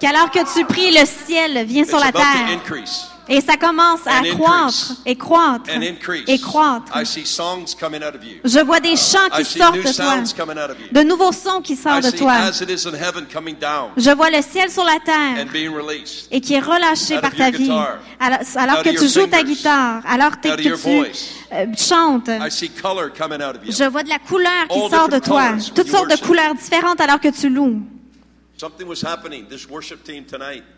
Qu'alors que tu pries, le ciel vient It's sur la terre. Et ça commence à croître et croître et croître. I see songs coming out of you. Je vois des chants qui sortent de toi, de nouveaux sons qui sortent de toi. Je vois le ciel sur la terre et qui est relâché par ta vie. Alors, que tu joues ta guitare, alors que tu chantes. I see color coming out of you. Je vois de la couleur qui sort de toi, toutes sortes de couleurs différentes alors que tu loues.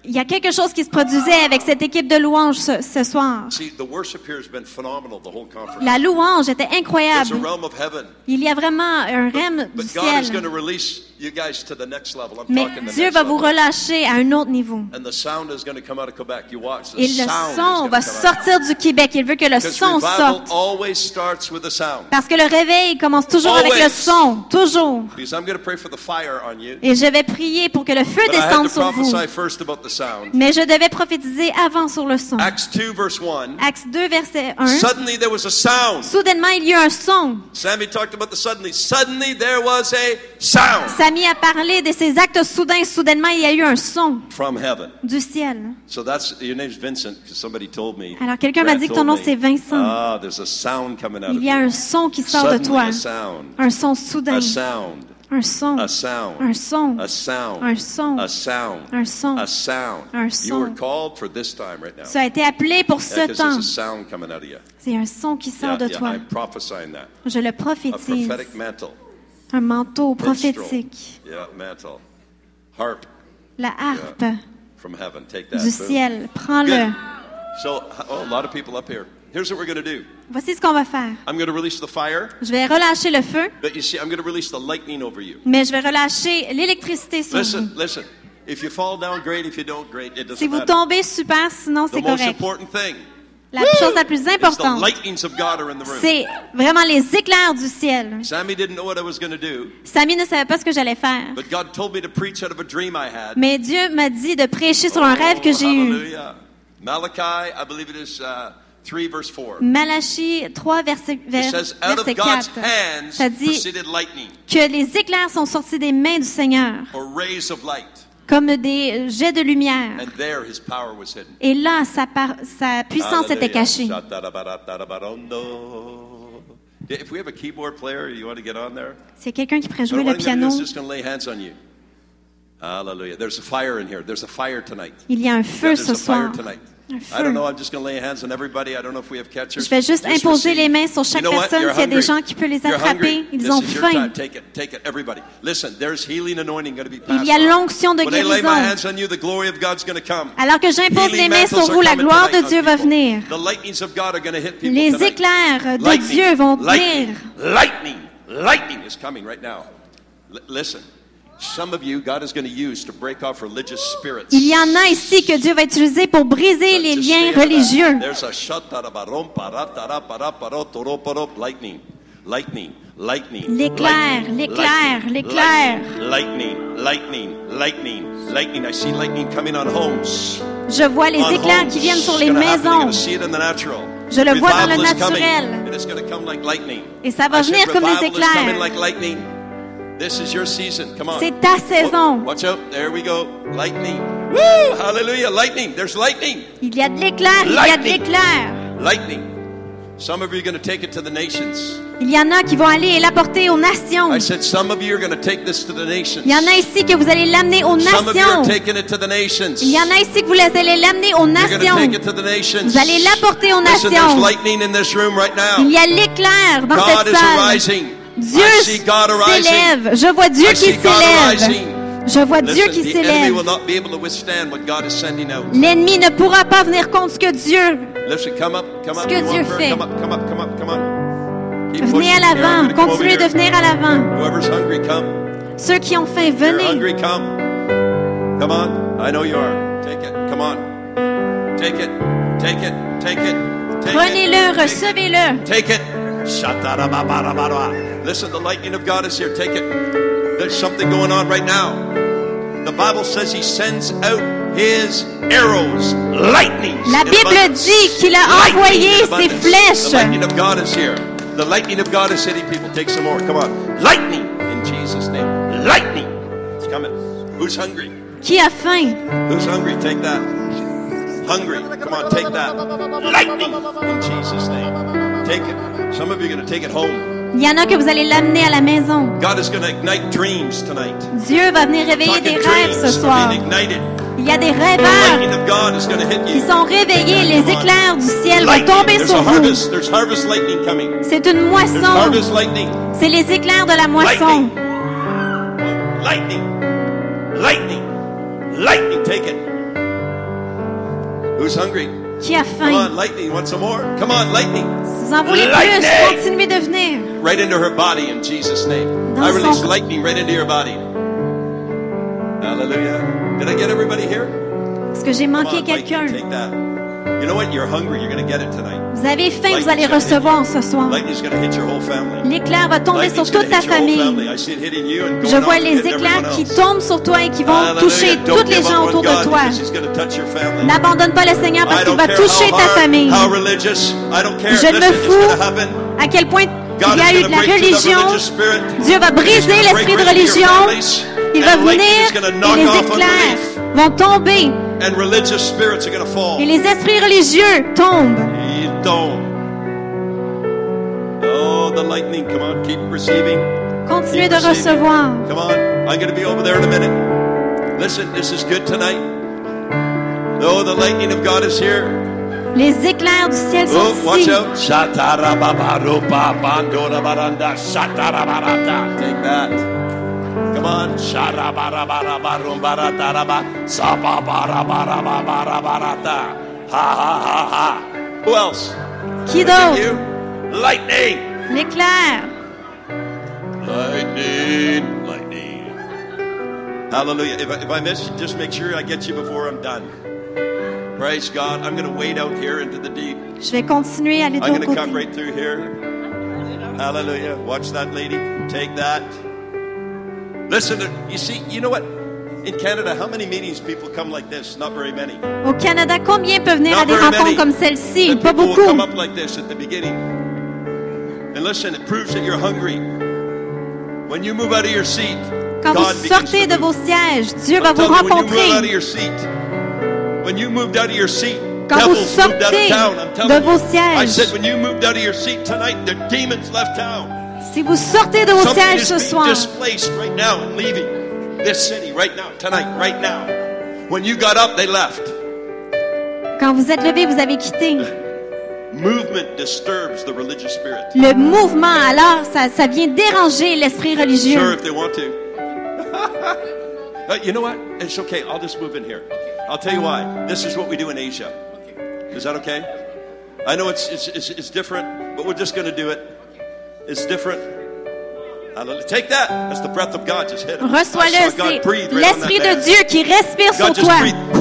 Il y a quelque chose qui se produisait avec cette équipe de louanges ce, ce soir. See, the worship here has been phenomenal the whole conference. La louange était incroyable. realm of heaven. Il y a vraiment un rème du But God is going ciel. to release you guys to the next level. I'm Mais Dieu va vous relâcher à un autre niveau. And the sound is going to come out of Quebec. You watch. The Et le son va sortir du Québec. Il veut que le son sorte. always starts with a sound. Parce que le réveil commence toujours avec le son. Toujours. Et je vais prier pour que le feu But descende sur vous. prophesy first about the sound. Mais je devais prophétiser avant sur le son. Acts 2, verse 1. Acte 2, verset 1. Suddenly there was a sound. Soudainement, il y a eu un son. Sammy talked about the suddenly. Suddenly there was a sound Samy a parlé de ces actes soudains. Soudainement, il y a eu un son from heaven. du ciel. So that's your name's Vincent because somebody told me. Alors, quelqu'un m'a dit que ton nom, c'est Vincent. Ah, there's a sound coming out Il y a un son qui sort de toi. Un son soudain. A sound. Un son. A sound. Un son. A sound. Un son. A sound. Un son. A sound. Un You son. were called for this time right now. Tu as été appelé pour ce Yeah, temps. there's a sound coming out of you. C'est un son qui sort Yeah, de yeah, toi. I'm prophesying that. Je le A prophétise. prophetic mantle. Un manteau prophétique. Yeah, mantle. Harp La harpe from heaven. Take that. du ciel. Prends-le. So, oh, a lot of people up here. Here's what we're going to do. Voici ce qu'on va faire. I'm going to release the fire, Je vais relâcher le feu, but you see, I'm going to release the lightning over you. mais je vais relâcher l'électricité sur vous. Listen, listen. If you fall down, great. If you don't, great. It doesn't Si vous matter. tombez, super, sinon The c'est most correct. important thing La chose la plus importante, lightnings of God are in the room. c'est vraiment les éclairs du ciel. Sammy didn't know what I was going to do, Samy ne savait pas ce que j'allais faire, but God told me to preach out of a dream I had. mais Dieu m'a dit de prêcher sur un rêve que Oh, j'ai eu. Malachi, I believe it is uh, 3 verse 4. Malachie 3, verset, vers- says, out of verset God's 4. hands Ça dit que les éclairs sont sortis des mains du Seigneur, comme des jets de lumière. and there his power was hidden. Et là, sa, par- sa puissance était cachée. Shatarabaratarabarondo. If we have a keyboard player, you want to get on there? C'est quelqu'un qui pourrait jouer le piano. is just going to lay hands on you. Hallelujah. There's a fire in here. There's a fire tonight. Il y a un feu ce a fire soir. tonight. Un I don't feu. know. I'm just going to lay hands on everybody. I don't know if we have catchers. Je vais juste Just imposer receive. les mains sur chaque You know what? personne. S'il y a des gens qui peuvent les attraper, ils This ont faim. time. Take it. Take it. Everybody. Listen, there's healing anointing going to be passed Il y a on. l'onction de lay my guérison. hands on you, the glory of God's going to come. Alors que j'impose les mains sur vous, la gloire de Dieu va venir. The lightnings of God are going to hit people Les éclairs de Lightning, Dieu vont lightning, venir. lightning, lightning is coming right now. L- listen, some of you, God is going to use to break off religious spirits. Il y en a ici que Dieu va utiliser pour briser les liens religieux. Lightning, lightning. L'éclair, l'éclair, lightning, l'éclair. Lightning, lightning, lightning, lightning. I see lightning coming on homes. Je vois les on éclairs homes. qui viennent sur les maisons. Je le vois dans le coming, naturel. and it's gonna come like lightning. Et ça va venir comme des éclairs. This is your season. Come on. C'est ta saison. Watch out. There we go. Lightning. Woo! Hallelujah. Lightning. There's lightning. Il y a de l'éclair, il y a de Lightning. l'éclair. Lightning. Some of you are going to take it to the nations. Il y en a qui vont aller et l'apporter aux nations. I said, some of you are going to take this to the nations. Il y en a ici que vous allez l'amener aux Some of you are nations. taking it to the nations. Il y en a ici que vous allez l'amener aux You're going to nations. take it to the nations. Vous allez l'apporter aux Listen, there's nations. lightning in this room right now. Il y a l'éclair dans God cette is salle. arising. Dieu s'élève. Je vois Dieu qui s'élève. Je vois Dieu qui s'élève. L'ennemi ne pourra pas venir contre ce que Dieu. Ce que fait. Venez à l'avant. Continuez de venir à l'avant. Ceux qui ont faim, venez. come. On. I know you are. Take it. Come on. Take it. Take it. Take it. Take Prenez-le, recevez-le. Take it. Listen, the lightning of God is here. Take it. There's something going on right now. The Bible says He sends out His arrows, lightning. La Bible dit qu'il a envoyé ses flèches. The lightning of God is here. The lightning of God is hitting people. Take some more. Come on. Lightning in Jesus' name. Lightning. It's coming. Who's hungry? Qui a faim? Who's hungry? Take that. Hungry. Come on, take that. Lightning in Jesus' name. Take it. Some of you are going to take it home. Il y en a que vous allez l'amener à la maison. God is going to ignite dreams tonight. Dieu va venir réveiller des rêves ce soir. Il y a des rêveurs qui sont réveillés. Les éclairs du ciel vont tomber There's sur vous. C'est une moisson. C'est les éclairs de la moisson. Lightning. Lightning. Lightning. Lightning. Take it. Who's hungry? Qui a Come on, lightning. Want some more? Come on, lightning. Si vous en voulez plus, Lightning. continuez de venir. Right into her body in Jesus' name. Dans I release corps. lightning right into your body. Hallelujah. Did I get everybody here? Est-ce que j'ai manqué quelqu'un? Vous avez faim, vous allez recevoir ce soir. L'éclair va tomber sur toute ta famille. Je vois les éclairs qui tombent sur toi et qui vont toucher toutes les gens autour de toi. N'abandonne pas le Seigneur parce qu'il va toucher ta famille. Je ne me fous à quel point il y a eu de la religion. Dieu va briser l'esprit de religion. Il va venir et les éclairs vont tomber And religious spirits are going to fall. et les esprits religieux tombent. You don't. Oh, the lightning. Come on, keep receiving. Continuez Keep de receiving. recevoir. Come on. I'm going to be over there in a minute. Listen, this is good tonight. Oh, the lightning of God is here. Les éclairs du ciel sont Oh, watch ici. out. Take that. Come on. Ha ha ha ha. Who else? Qui d'autre? Lightning. L'éclair. Lightning. Lightning. Hallelujah. If I, if I miss, just make sure I get you before I'm done. Praise God. I'm going to wade out here into the deep. Je vais continuer à aller de I'm going to come right through here. Hallelujah. Watch that lady. Take that. Listen, to, you see, you know what? In Canada, how many meetings people come like this? Not very many. Au Canada, combien peuvent venir à des rencontres many. comme celle-ci? And Pas people will beaucoup. come up like this at the beginning. And listen, it proves that you're hungry. When you move out of your seat, Quand God vous sortez de vos sièges, Dieu va vous telling when you move out of rencontrer. your seat, when you moved out of your seat, Quand vous devils moved out of sortez de vos you. I said, when you moved out of your seat tonight, the demons left town. Si vous sortez de vos sièges ce soir, right now and leaving this city right now, tonight, right now. When you got up, they left. quand vous êtes levé, vous avez quitté. Movement disturbs the religious spirit. Le mouvement, alors, ça, ça vient déranger l'esprit Sure, religieux. if they want to. Uh, you know what? It's okay. I'll just move in here. I'll tell you why. This is what we do in Asia. Is that okay? I know it's, it's, it's, it's different, but we're just going to do it. It's different. Take that. That's the breath of God. Just hit it. Reçois-le, c'est l'Esprit de Dieu qui respire sur toi.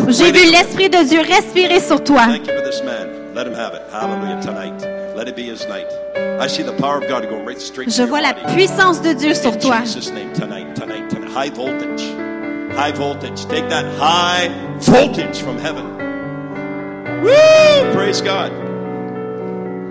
J'ai vu l'Esprit de Dieu respirer sur toi. Thank you for this man. Let him have it. Hallelujah. Tonight. Let it be his night. I see the power of God going right straight Je vois la puissance de Dieu sur In toi. Jesus' name, tonight, tonight, tonight. High voltage. High voltage. Take that high voltage from heaven. Woo! Praise God.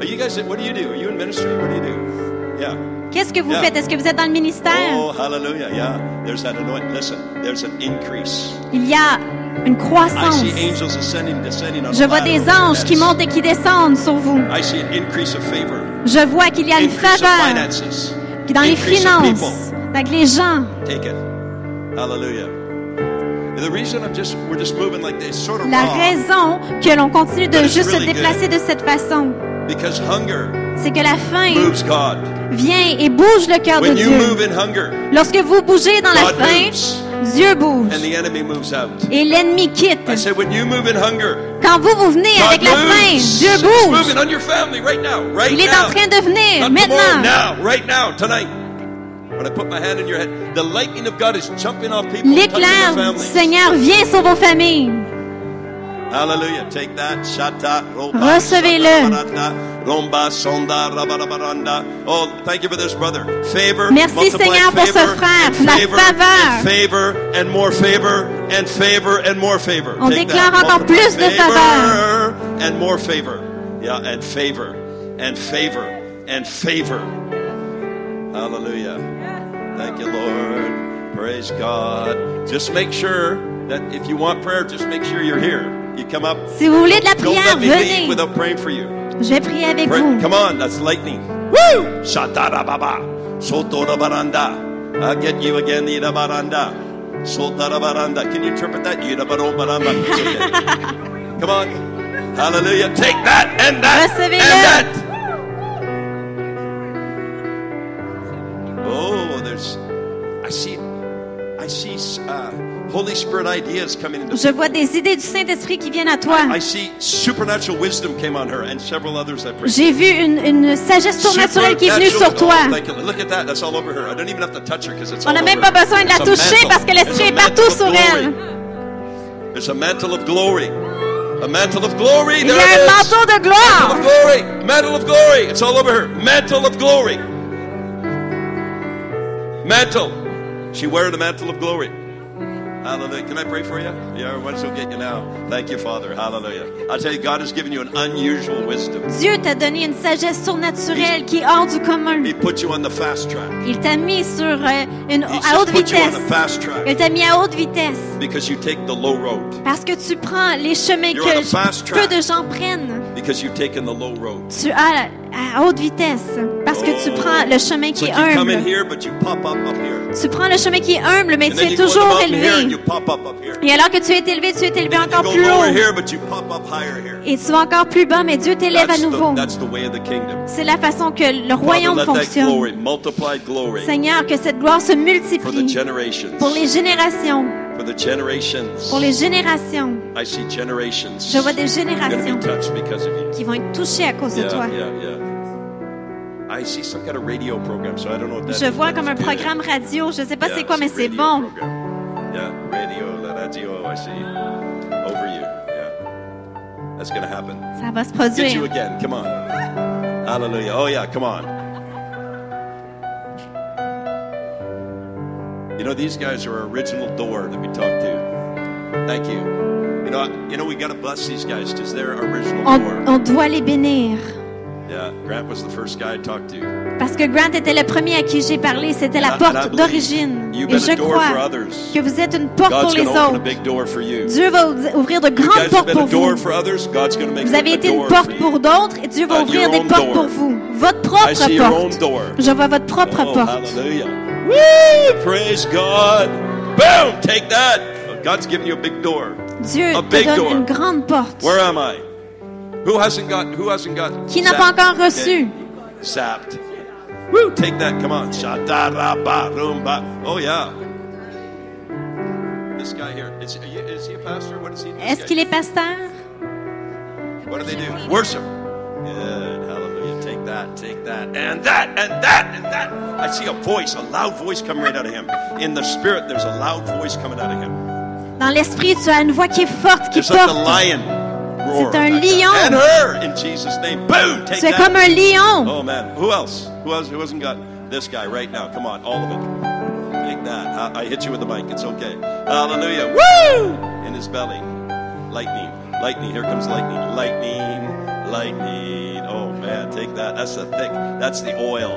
Are you guys, what do you do? Are you in ministry? What do you do? Yeah. Qu'est-ce que vous Yeah. faites? Est-ce que vous êtes dans le ministère? Oh, hallelujah. Yeah. There's that anointing. Listen, there's an increase. Il y a une I croissance. Je vois des anges qui montent et qui descendent sur vous. I see an increase of favor. Je vois qu'il y a une faveur dans les finances, avec les gens. La raison que l'on continue de juste se déplacer de cette façon, because hunger c'est que la faim vient et bouge le cœur de Dieu. Lorsque vous bougez dans la faim. Dieu bouge and the enemy moves out. et l'ennemi quitte. I said, when you move in hunger, Quand vous, vous venez avec la faim. Dieu bouge. Il est en train de venir maintenant. L'éclair du. Seigneur vient sur vos familles. Recevez-le. Oh, thank you for this, brother. Favor. Merci, Seigneur, pour ce frère, la favor, faveur. And favor, and more favor, and favor, and more favor. On Take déclare that. encore plus de faveur. And more favor. Yeah, and favor, and favor, and favor. Hallelujah. Thank you, Lord. Praise God. Just make sure that if you want prayer, just make sure you're here. You come up. Si vous voulez de la prière, venez. without praying for you. Je vais prier avec Pray- vous. Come on, that's lightning. Woo! Shatarababa. Sotorabaranda. I'll get you again, Irabaranda. Sotarabaranda. Can you interpret that? Irabarobaramba. It's okay. Come on. Hallelujah. Take that and that and that. Oh, there's. I see. I see uh, Holy Spirit ideas coming into. Je vois des idées du Saint-Esprit qui viennent à toi. I see supernatural wisdom came on her and several others I prayed. J'ai vu une, une sagesse surnaturelle qui est venue sur toi. Oh, thank you. Look at that. That's all over her. I don't even have to touch her because it's On all n'a même over pas her. besoin de la It's a toucher mantle. parce que l'Esprit a est partout sur of elle. glory. There's a mantle of glory. A mantle of glory. Il y There a it un is. manteau de Mantle of glory. Mantle of glory. It's all over her. Mantle of glory. Mantle. She wearing a mantle of glory. Hallelujah. Can I pray for you? Yeah, will get you now? Thank you, Father. Hallelujah. I tell you, God has given you an unusual wisdom. Dieu t'a donné une sagesse surnaturelle qui est hors du commun. He put you on the fast track. Il t'a mis sur euh, une, à haute just put you on vitesse. the fast track Il t'a mis à haute vitesse. because you take the low road. Parce que tu prends les chemins You're que peu de gens prennent. Because you've taken the low road. Tu as à haute vitesse. Parce que tu prends le chemin qui est humble. here, up up. Tu prends le chemin qui est humble, mais And tu es toujours élevé. Et alors que tu es élevé, tu es élevé And encore plus haut. here. Et tu vas encore plus bas, mais Dieu t'élève à nouveau. C'est la façon que le royaume fonctionne. glory, multiplied glory, Seigneur, que cette gloire se multiplie pour les générations. For the generations. Pour les générations. I see generations. Je vois des générations be touched because of you. qui vont être touchées à cause de toi. yeah, yeah. I see some kind of radio program, so I don't know what that Je is, vois comme un programme radio. Je ne sais pas c'est quoi, mais c'est bon. program. Yeah, radio, la radio, I see. Over you, yeah. That's going to happen. Ça va se Get you produire. again, come on. Hallelujah. Oh, yeah, come on. You know, these guys are our original door that we talked to. Thank you. You know, you know, we got to bless these guys because they're our original On, door. on doit les bénir. Yeah, Grant was the first guy I talked to. Parce que Grant était le premier à qui j'ai parlé. C'était la porte d'origine. Et je crois que vous êtes une porte pour les autres. Dieu va ouvrir de grandes portes pour vous. Vous avez été une porte pour d'autres et Dieu va Uh, ouvrir des portes pour vous. Votre propre porte. Je vois votre propre Oh, porte. hallelujah. Woo! Praise God. Boom! Take that. God's giving you a big door. Dieu A te big donne door. une grande porte. Where am I? Who hasn't got? Who hasn't got? Qui n'a pas encore reçu? Okay. Zapped. Woo! Take that. Come on. Oh yeah. This guy here. Is, you- is he a pastor? What is he? Est-ce qu'il est pasteur? What do they do? Worship. Good. Take that, take that, and that, and that, and that. I see a voice, a loud voice coming right out of him. In the spirit, there's a loud voice coming out of him. Dans l'esprit, tu as une voix qui est forte, qui It's like the lion roar. C'est un lion. And her, in Jesus' name. Boom! Take es that. comme un lion. Oh man, who else? Who else? Who hasn't got this guy right now? Come on, all of it. Take that. I, I hit you with the mic. It's okay. Hallelujah. Woo! In his belly, lightning, lightning. Here comes lightning, lightning, lightning. Oh man, take that. That's the thick. That's the oil.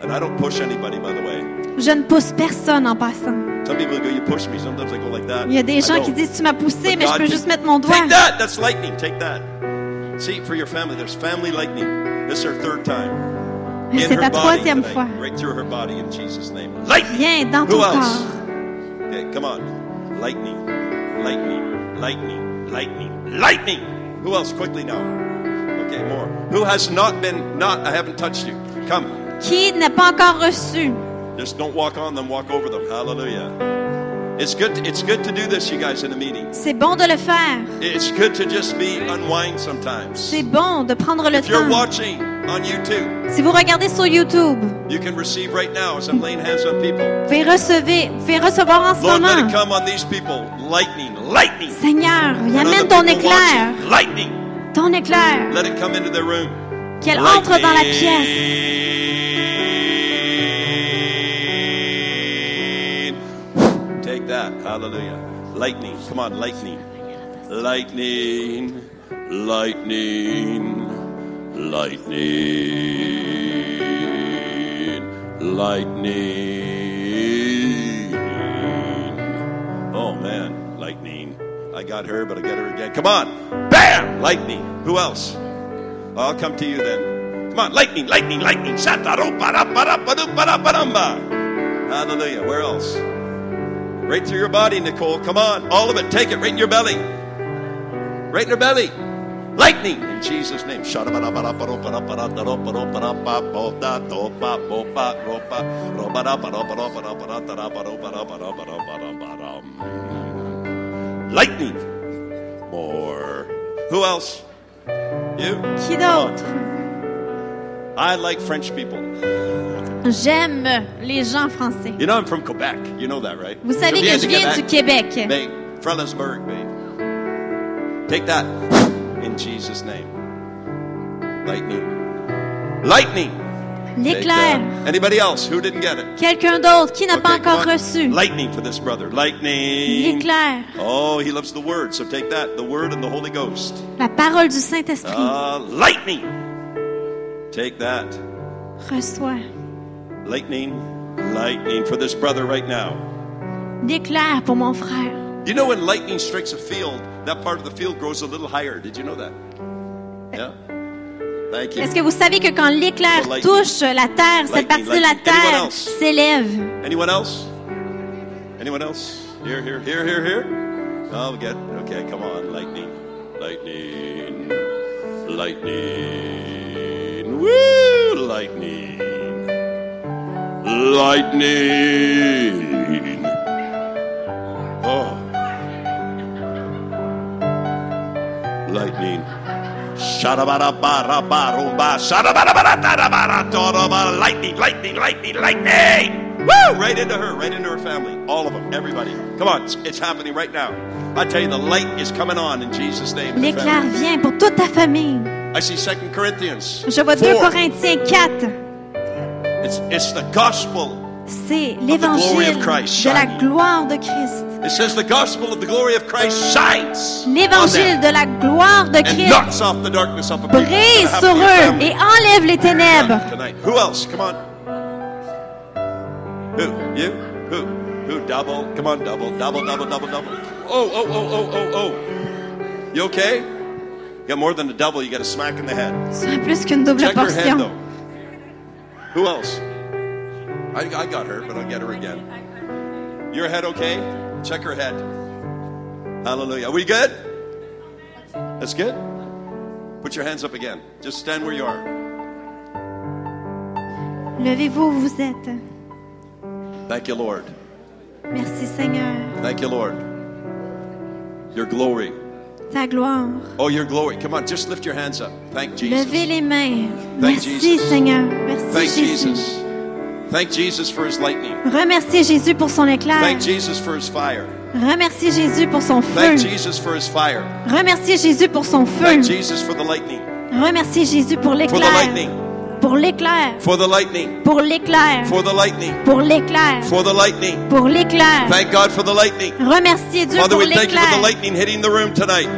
And I don't push anybody, by the way. Je ne pousse personne en passant. Some people go, you push me. Sometimes I go like that. Il y a des gens qui disent tu m'as poussé, mais je peux juste mettre mon doigt. Take that. That's lightning. Take that. See, for your family, there's family lightning. This is her third time. C'est her ta troisième fois. Right through her body in Jesus' name. Lightning. Viens dans Who ton else? corps. Okay, come on. Lightning. Lightning. Lightning. Lightning. Lightning. Who else? Quickly now. Okay, more. Who has not been, not, I haven't touched you. Come. Qui n'a pas encore reçu? Just don't walk on them, walk over them. Hallelujah. It's good, to, it's good to do this, you guys, in a meeting. C'est bon de le faire. It's good to just be unwind sometimes. C'est bon de prendre le If you're temps. watching on YouTube, Si vous regardez sur YouTube, you can receive right now as I'm laying hands on people. vous pouvez recevoir, vous pouvez recevoir en ce Lord, let moment. it come on these people. Lightning, lightning. Seigneur, y amène ton éclair, watching, Lightning. ton éclair, Let it come into their room. qu'elle entre dans la pièce. Hallelujah. Lightning. Come on, lightning. Lightning. Lightning. Lightning. Lightning. Oh, man. Lightning. I got her, but I got her again. Come on. Bam! Lightning. Who else? I'll come to you then. Come on. Lightning, lightning, lightning. Hallelujah. Where else? Right through your body, Nicole. Come on. All of it. Take it right in your belly. Right in your belly. Lightning in Jesus' name. Lightning. More. Who else? You? I like French people. J'aime les gens français. You know I'm from Quebec. You know that, right? Vous savez Je que je viens du Québec. Babe, Frelinsburg, babe. Take that in Jesus' name. Lightning. Lightning. L'éclair. Anybody else who didn't get it? Quelqu'un d'autre qui n'a pas Okay, encore reçu. Lightning for this brother. Lightning. L'éclair. Oh, he loves the word. So take that. The word and the Holy Ghost. La parole du Saint-Esprit. Uh, lightning. Take that. Reçois. Lightning. Lightning for this brother right now. L'éclair pour mon frère. You know when lightning strikes a field, that part of the field grows a little higher. Did you know that? Yeah. Thank you. Est-ce que vous savez que quand l'éclair touche la terre, cette Lightning, partie de la. Anyone terre else? s'élève? Anyone else? Anyone else? Here, here, here, here, here. Oh, we get okay. Come on, lightning, lightning, lightning. Woo, lightning, lightning. Oh, lightning. Lightning, lightning, lightning, lightning. Woo! Right into her, right into her family. All of them, everybody. Come on, it's, it's happening right now. I tell you, the light is coming on in Jesus' name. L'éclair vient pour toute ta famille. I see Second Corinthians. Je vois 2 4. Corinthiens 4. It's, it's the gospel. C'est l'évangile of Christ de la gloire de Christ. It says the gospel of the glory of Christ shines. on L'évangile de la gloire de Christ knocks off the darkness off of people. brille sur eux et enlève les ténèbres. Who else? Come on. Who? You? Who? Who? Double? Come on, double, double, double, double, double. Oh, oh, oh, oh, oh, oh. You okay? You got more than a double. You got a smack in the head. C'est plus qu'une double Check her head, though. Who else? I, I got her, but I'll get her again. Your head okay? Check her head. Hallelujah. Are we good? That's good? Put your hands up again. Just stand where you are. Levez-vous où vous êtes. Thank you, Lord. Merci Seigneur. Thank you, Lord. Your glory. Ta gloire. Oh, your glory. Come on, just lift your hands up. Thank Levez Jesus. les mains. Thank Merci Jesus. Seigneur. Merci Thank Jésus. Jesus. Thank Jesus for his lightning. Remerciez Jésus pour son éclair. Thank Jesus for his fire. Remerciez Jésus pour son feu. Thank Jesus for his fire. Remerciez Jésus pour son feu. Thank Jesus for the lightning. Remerciez Jésus pour For the l'éclair. lightning. Pour l'éclair. For the lightning. Pour l'éclair. For the lightning. Pour l'éclair. For the lightning. Pour l'éclair. Thank God for the lightning. Remerciez Dieu Father, pour we thank you for the l'éclair. lightning hitting the room tonight.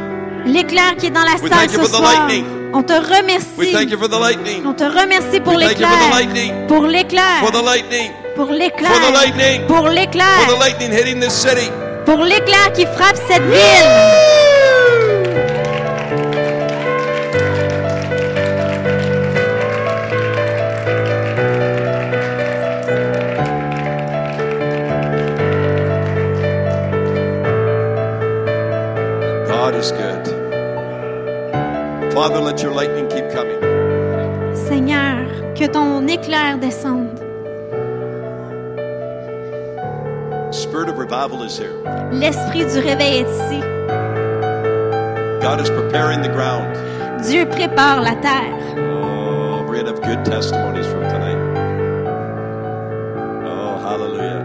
L'éclair qui est dans la We salle thank you ce for the soir. lightning. On te We remercie. thank you for the lightning. On te remercie pour We l'éclair. lightning. Pour l'éclair. For the lightning. Pour l'éclair. For the lightning. Pour For the l'éclair. lightning hitting this city. Pour l'éclair qui frappe cette ville. Father, let your lightning keep coming. Seigneur, que ton éclair descende. Spirit of revival is here. L'esprit du réveil est ici. God is preparing the ground. Dieu prépare la terre. Oh, we're going to have good testimonies from tonight. Oh, hallelujah.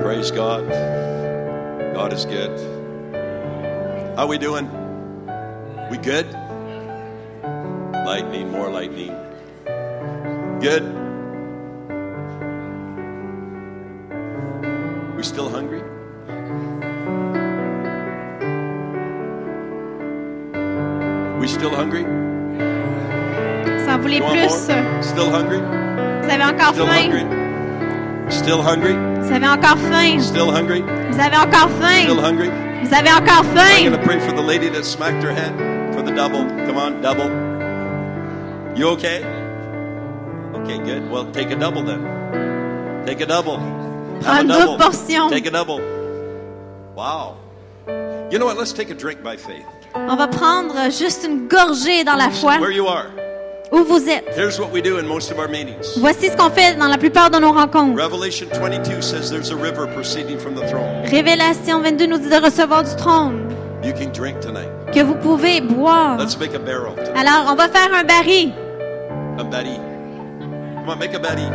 Praise God. God is good. How we doing? We good? Lightning, more lightning. Good? We still hungry? We still hungry? Ça en voulait You want plus. more? Euh, still hungry? Vous avez encore Still faim. hungry? Still hungry? Vous avez encore faim. Still hungry? Vous avez encore Still hungry? Vous avez encore I'm faim. going to pray for the lady that smacked her head for the double. Come on, double. You okay? Okay, good. Well, take a double then. Take a double. Have a double. Take a double. Wow. You know what? Let's take a drink by faith. On va prendre juste une gorgée dans la foi Where you are. où vous êtes. Here's what we do in most of our meetings. Voici ce qu'on fait dans la plupart de nos rencontres. Revelation 22 says there's a river proceeding from the throne. Révélation 22 nous dit de recevoir du trône, You can drink tonight. Que vous pouvez boire. Let's make a barrel. Alors, on va faire un baril. A betty. Come on, make a betty.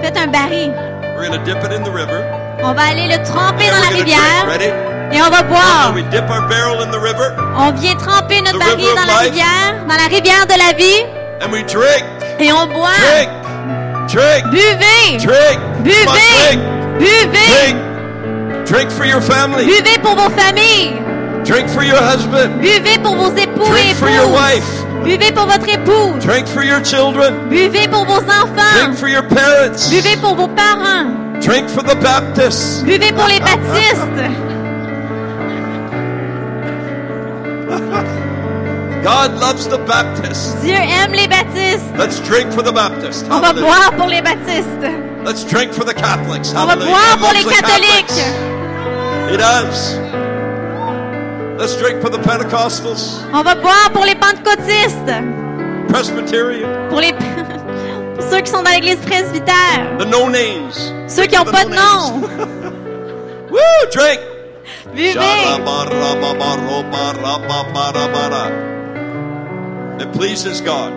Faites un baril. We're to dip it in the river. On va aller le tremper dans la gonna rivière. Ready? et on va boire. We dip our barrel in the river On vient tremper notre baril dans la life. rivière, dans la rivière de la vie, and we drink. et on boit. Drink. Drink. Buvez. Drink. Buvez. drink. Buvez. Drink. Drink for your family. Buvez pour vos familles. Drink for your husband. Buvez pour vos époux et Drink for your wife. Buvez pour votre épouse. Drink for your children. Buvez pour vos enfants. Drink for your parents. Buvez pour vos parents. Drink for the Baptists. Buvez pour les baptistes. God loves the Baptists. Dieu aime les baptistes. Let's drink for the Baptists. On va boire pour les baptistes. Let's drink for the Catholics. On va boire pour les catholiques. Catholics. He does. Let's drink for the Pentecostals, On va boire pour les pentecôtistes. Presbyterian, Pour les pour ceux qui sont dans l'église presbytère. the no names. Ceux qui n'ont pas de no nom. Woo! Drink. Buvez. It pleases God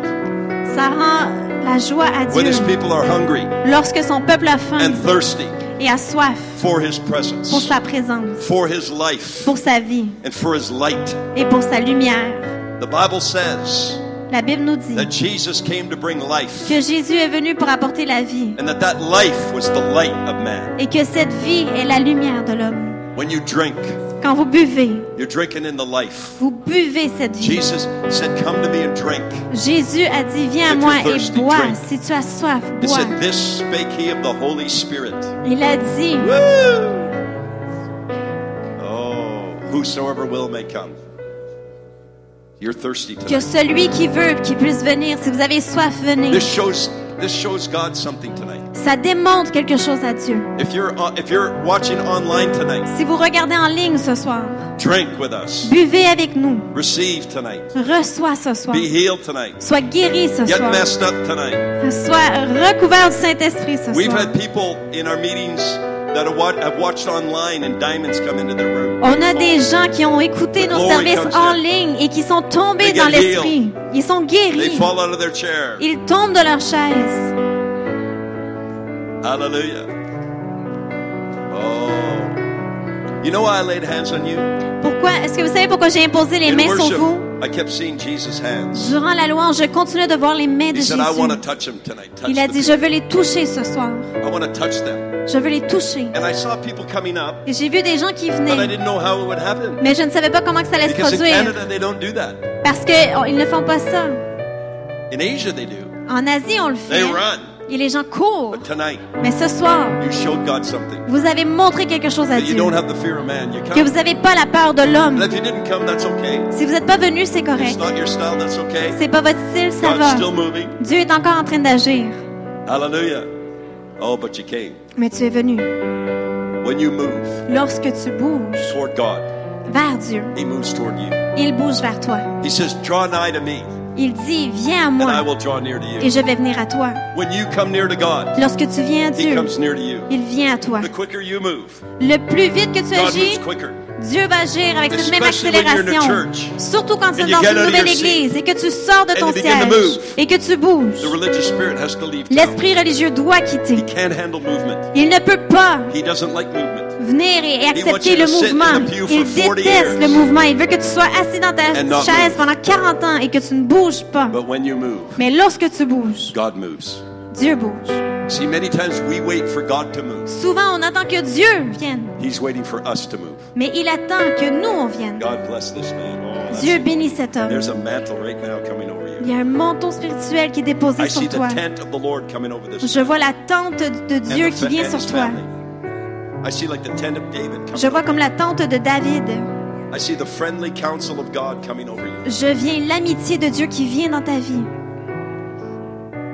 Ça rend la joie à when Dieu His people are hungry lorsque son peuple a faim and thirsty et a soif for His pour presence, sa présence, for His life, pour sa vie and for His light. et pour sa lumière. The Bible says La Bible nous dit that Jesus came to bring life, que Jésus est venu pour apporter la vie and that that life was the light of man. et que cette vie est la lumière de l'homme. When you drink, Quand vous buvez, you're drinking in the life. vous buvez cette vie. Jesus said, Come to me and drink. Jésus a dit, viens à If moi you're et bois. drink. Si tu as soif, It bois. said, This spake he of the Holy Spirit. Il a dit, Woo! Oh, whosoever will may come. You're thirsty que celui qui veut, qui puisse venir, si vous avez soif, venez. This shows this shows God something tonight. Ça démontre quelque chose à Dieu. If you're uh, if you're watching online tonight, Si vous regardez en ligne ce soir, drink with us. buvez avec nous. Receive tonight. Reçois ce soir. Be healed tonight. Sois guéri ce Get soir. messed up tonight. Sois recouvert du Saint-Esprit ce We've soir. had people in our meetings that have wa- have watched online and diamonds come into their room. On a des gens qui ont écouté nos services en ligne et qui sont tombés dans l'esprit. Ils sont They guéris. fall out of their chair. Ils tombent de leur chaise. Hallelujah. Oh. You know why I laid hands on you? Pourquoi? Est-ce que vous savez pourquoi j'ai imposé les In mains sur vous? I kept seeing Jesus' hands. Durant la louange, je continuais de voir les mains de He said, I want to Jésus. touch him tonight. Touch Il a dit, je veux les toucher ce soir. people. I want to touch them. Je veux les toucher. And I saw people coming up, Et j'ai vu des gens qui but I venaient, didn't know how it would happen. mais je ne savais pas comment que ça allait se in produire. Canada, they don't do that. Parce qu'ils ne font pas ça. In Asia, they do. En Asie, on le They fait. run. Et les gens courent. But tonight, Mais ce soir, you showed God something. vous avez montré quelque chose à Dieu. don't have the fear of man. You Que vous n'avez pas la peur de l'homme. if you didn't come, that's okay. Si vous n'êtes pas venu, c'est correct. okay. C'est pas votre style, ça God's va. still moving. Dieu est encore en train d'agir. Hallelujah. Oh, but you came. Mais tu es venu. When you move Lorsque tu bouges toward God, vers Dieu, He moves toward you. il bouge vers toi. He says, Draw nigh to me, Il dit, viens à moi et je vais venir à toi. When you come near to God, Lorsque tu viens à Dieu, il vient à toi. Le plus vite que tu agis. Dieu va agir avec cette même accélération. Surtout quand tu es dans une nouvelle église et que tu sors de ton siège et que tu bouges. L'esprit religieux doit quitter. Il ne peut pas Venir et accepter le mouvement. Il for 40 déteste le mouvement. Il veut que tu sois assis dans ta chaise pendant 40 ans et que tu ne bouges pas. Mais lorsque tu bouges, God moves. Dieu bouge. See, many times we wait for God to move. Souvent, on attend que Dieu vienne, He's waiting for us to move. mais il attend que nous, on vienne. God bless this man. Oh, Dieu bénit cet homme. there's a mantle right now coming over Il y a un menton spirituel qui est déposé I see sur the toi. tent of the Lord coming over this Je vois la tente de Dieu qui vient sur toi. family. Je vois comme la tente de David. I see the friendly counsel of God coming over you. Je viens l'amitié de Dieu qui vient dans ta vie.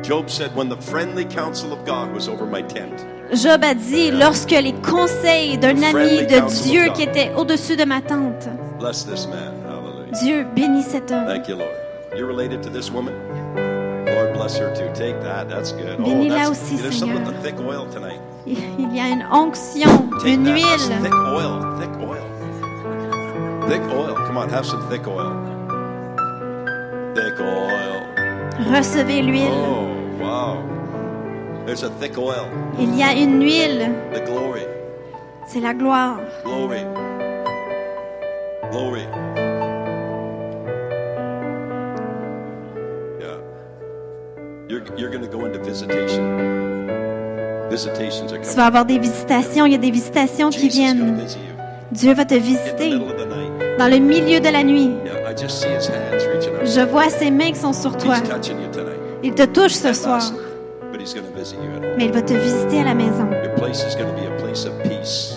Job said, When the friendly counsel of God was over my tent, Job a dit, lorsque les conseils d'un ami de Dieu qui était au-dessus de ma tente, bless this man. Hallelujah. Dieu bénit cet homme. Thank you, Lord. You're related to this woman? Lord bless her too. Take that. That's good. Oh, Bénis-la aussi, Seigneur. Il y a une onction, Take une that. That's huile. thick oil. Thick oil. Thick oil. Come on, have some thick oil. Thick oil. Recevez l'huile. Oh, wow. There's a thick oil. Il y a une huile. The glory. C'est la gloire. Glory. Glory. Yeah. You're, you're going to go into visitation. Tu vas avoir des visitations. Il y a des visitations qui viennent. Dieu va te visiter dans le milieu de la nuit. Je vois ses mains qui sont sur toi. Il te touche ce soir, mais il va te visiter à la maison.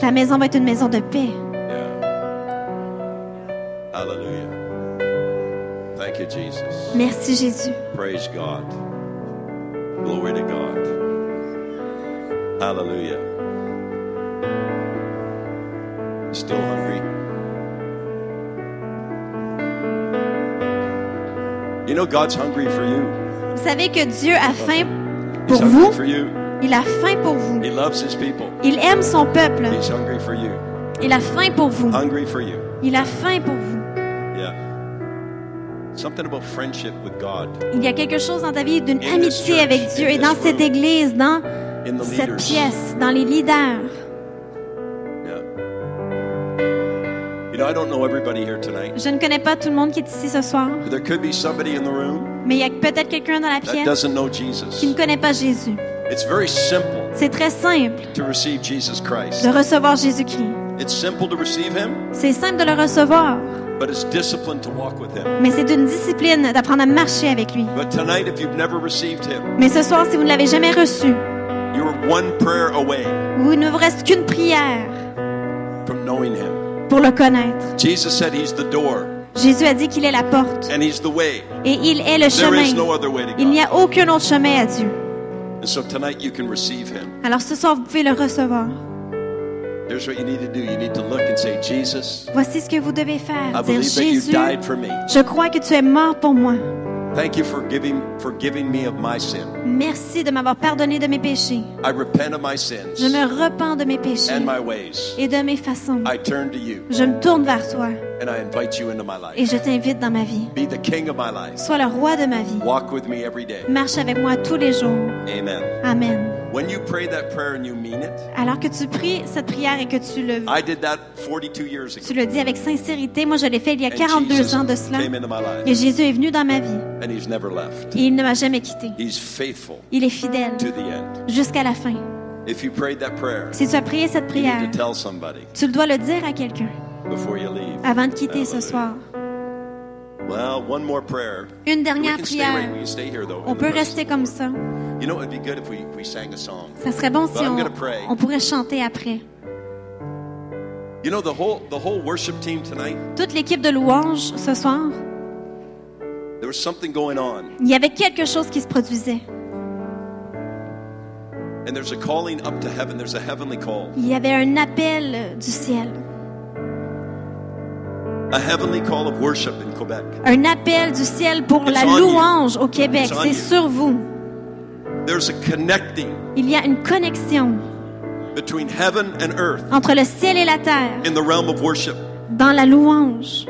Ta maison va être une maison de paix. Jesus. Merci Jésus. Praise God. Glory to God. Hallelujah. Still hungry? You know, God's hungry for you. Vous savez que Dieu a faim He's pour hungry vous. for you. Il a faim pour vous. He loves his people. Il aime son peuple. He's hungry for you. Il a faim pour vous. Hungry for you. Il a faim pour vous. Yeah. Something about friendship with God Il y a quelque chose dans ta vie d'une amitié church, avec Dieu et dans cette église, dans cette pièce, dans les leaders. Je ne connais pas tout le monde qui est ici ce soir, But there could be somebody in the room mais il y a peut-être quelqu'un dans la pièce doesn't know qui ne Jesus. connaît pas Jésus. It's very simple C'est très simple to receive Jesus Christ. de recevoir Jésus-Christ. It's simple to receive Him, C'est simple de le recevoir, but it's discipline to walk with Him. mais c'est une discipline d'apprendre à marcher avec lui. But tonight, if you've never received Him, Mais ce soir, si vous ne l'avez jamais reçu, one prayer away vous ne vous reste qu'une prière from knowing Him. pour le connaître. Jesus said He's the door Jésus a dit qu'il est la porte and He's the way. et il est le There is chemin. no other way to Il n'y a aucun autre chemin à Dieu. And so tonight, you can receive Him. Alors ce soir, vous pouvez le recevoir. Here's what you need to do you need to look and say, Jesus, Voici ce que vous devez I faire. Dire believe that you Jésus, died for me. je crois que tu es mort pour moi. Thank you for giving, forgiving me of my sin. Merci de m'avoir pardonné de mes péchés. I repent of my Je sins me repens de mes péchés and my ways. et de mes façons. I turn to you Je me tourne vers toi and I invite you into my et life. je t'invite dans ma vie. Be the king of my life. Sois le roi de ma vie. Walk with me every day. Marche avec moi tous les jours. Amen. Amen. When you pray that prayer and you mean it, Alors que tu pries cette prière et que tu le, I did that 42 years tu ago. le dis avec sincérité, moi je l'ai fait il y a And 42 Jesus ans de cela. Et Jésus est venu dans ma vie and he's never left. et il ne m'a jamais quitté. He's faithful Il est fidèle to the end. jusqu'à la fin. If you prayed that prayer, Si tu as prié cette prière, to tell somebody tu le dois le dire à quelqu'un before you leave. avant de quitter ce soir. Une dernière prière. On peut rester comme ça. You know, it'd be good if we, if we sang a song. Ça serait bon si on, on pourrait chanter après. You know, the whole the whole worship team tonight. Toute l'équipe de louanges ce soir, There was something going on, il y avait quelque chose qui se produisait. and there's a calling up to heaven. There's a heavenly call, Il y avait un appel du ciel. Un appel du ciel pour It's la louange au Québec. C'est sur vous. There's a connecting Il y a une connexion between heaven and earth entre le ciel et la terre in the realm of worship, dans la louange.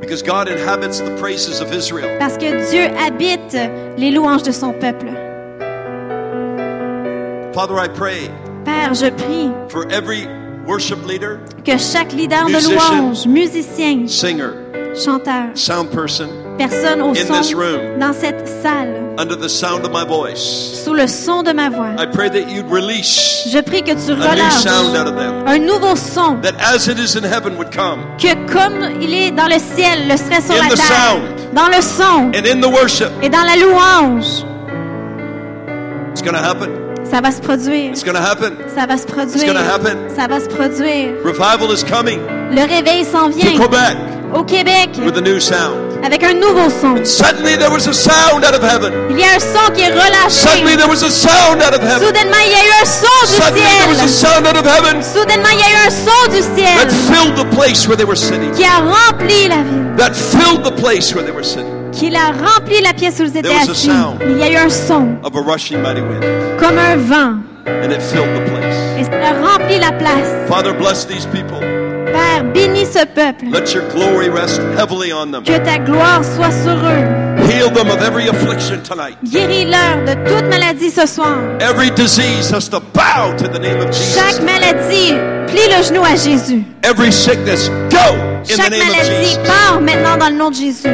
because God inhabits the praises of Israel. Parce que Dieu habite les louanges de son peuple. Father, I pray Père, je prie for every worship leader, que chaque leader de louange, musicien, singer, chanteur, sound person, personne au In this son room. dans cette salle, under the sound of my voice, sous le son de ma voix, I pray that you'd release je prie que tu relâches un nouveau son, that as it is in heaven would come, que comme il est dans le ciel, le serait sur In la terre, sound. dans le son and in the worship. et dans la louange. It's going to happen. Ça va se produire. It's happen. Ça va se produire. gonna happen. Ça va se produire. Revival is coming. Le réveil s'en to vient Quebec au Québec with a new sound. avec un nouveau son. Suddenly there was a sound out of heaven. Il y a un son qui est Suddenly relâché. there was a sound out of heaven. Soudainement, il y a eu un son du Suddenly there was a ciel. sound out of heaven Soudainement, il y a eu un son du ciel that filled the place where they were sitting. qui a rempli la ville, That filled the place where they were sitting. qui a rempli la pièce où ils étaient assis. Il y a eu un son Of a rushing mighty wind. Comme un vent And it filled the place. et ça a rempli la place. Father, bless these people. Père, bénis ce peuple. Let your glory rest heavily on them. Que ta gloire soit sur eux. Heal them of every affliction tonight. Guéris-leur de toute maladie ce soir. Every disease has to bow to the name of Chaque Jesus. maladie, plie le genou à Jésus. Every sickness, go in the Chaque name of maladie Jesus part maintenant dans le nom de Jésus.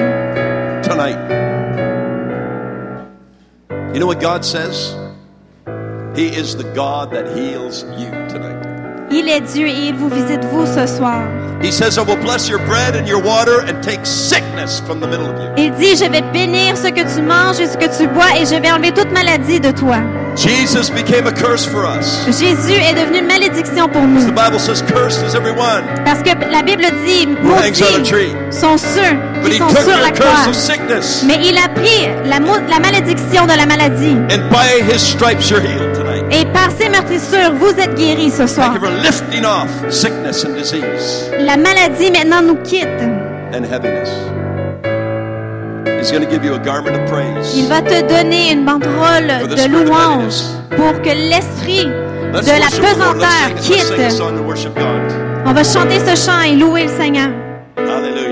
tonight. You know what God says? He is the God that heals you tonight. Il est Dieu et il vous visite vous ce soir. He says, I will bless your bread and your water and take sickness from the middle of you. Il dit, je vais bénir ce que tu manges et ce que tu bois et je vais enlever toute maladie de toi. Jesus became a curse for us. Jésus est devenu une malédiction pour nous. The Bible says, Cursed is everyone Parce que la Bible dit, maudits sont ceux But qui he sont sur la curse croix. of sickness. Mais il a pris la, la malédiction de la maladie. And by his stripes you're healed. Et par ses meurtrissures, vous êtes guéris ce soir. Thank you for lifting off sickness and disease La maladie maintenant nous quitte. and heaviness. He's going to give you a garment of praise. Il va te donner une banderole de louange pour que l'esprit de la pesanteur quitte. On va chanter ce chant et louer le Seigneur. Hallelujah.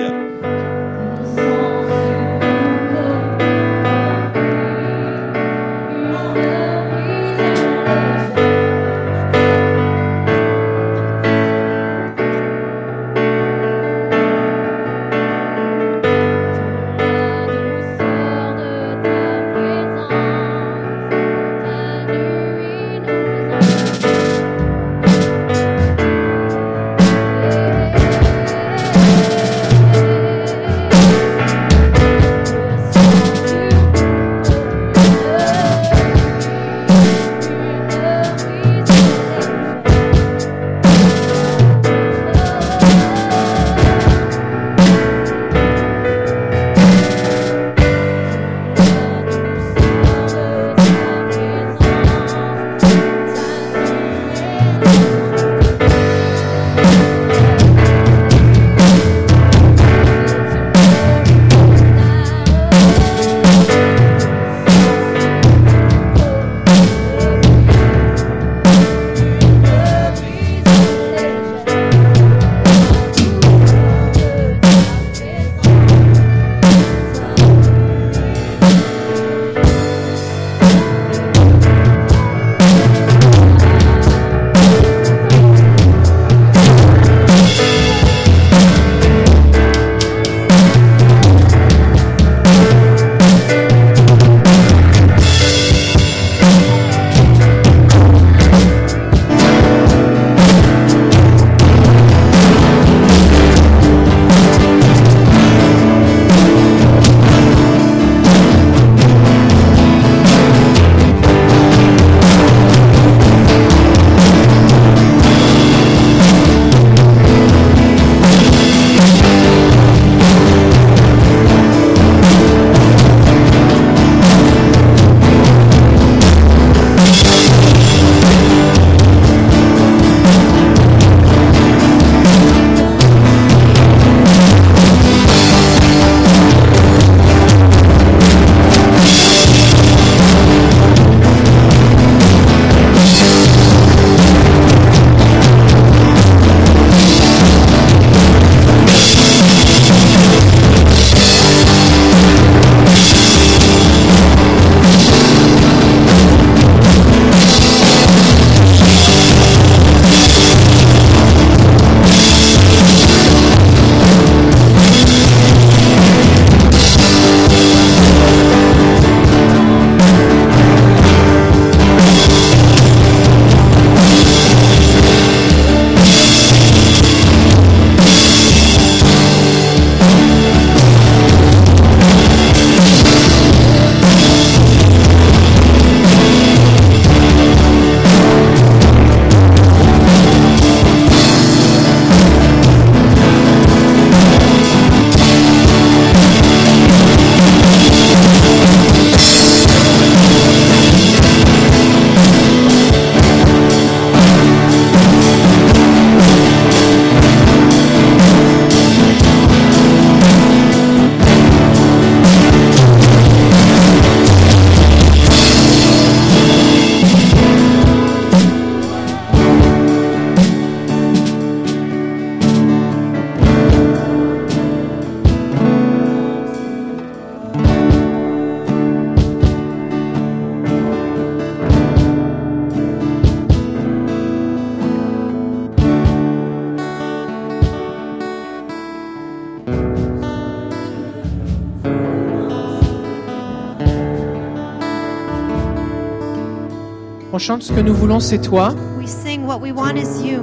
Chante ce que nous voulons, c'est toi. We sing what we want is you.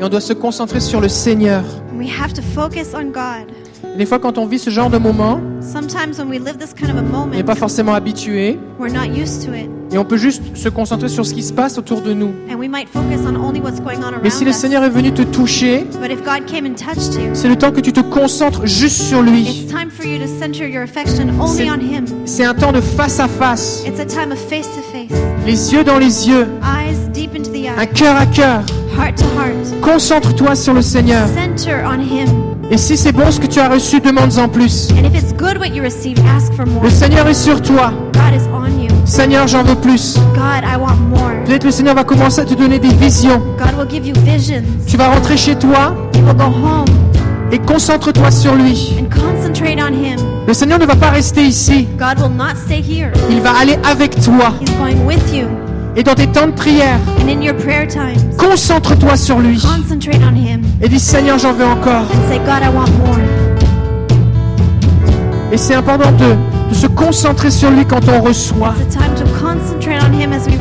Et on doit se concentrer sur le Seigneur. We have to focus on God. Et des fois, quand on vit ce genre de moment, Sometimes when we live this kind of a on n'est moment, pas forcément habitué. we're not used to it. Et on peut juste se concentrer sur ce qui se passe autour de nous. And we might focus on only what's going on Mais si around le us. Seigneur est venu te toucher, But if God came and touched you, c'est le temps que tu te concentres juste sur lui. it's time for you to center your affection only C'est- on Him. C'est un temps de face à face, It's a time of face to face, les yeux dans les yeux, eyes deep into the un cœur à cœur. heart to heart. Concentre-toi sur le Seigneur. Center on Him. Et si c'est bon ce que tu as reçu, plus. Ask for more. Le Seigneur est sur toi. God is on you. Seigneur, j'en veux plus. God, I want more. Peut-être le Seigneur va commencer à te donner des visions. God will give you visions. Tu vas rentrer chez toi et concentre-toi sur lui. Le Seigneur ne va pas rester ici. God will not stay here. Il va aller avec toi. He's going with you. Et dans tes temps de prière, concentre-toi sur lui. concentrate on Him Et dis Seigneur, j'en veux encore. and say, God, I want more. Et c'est important de, de se concentrer sur lui quand on reçoit.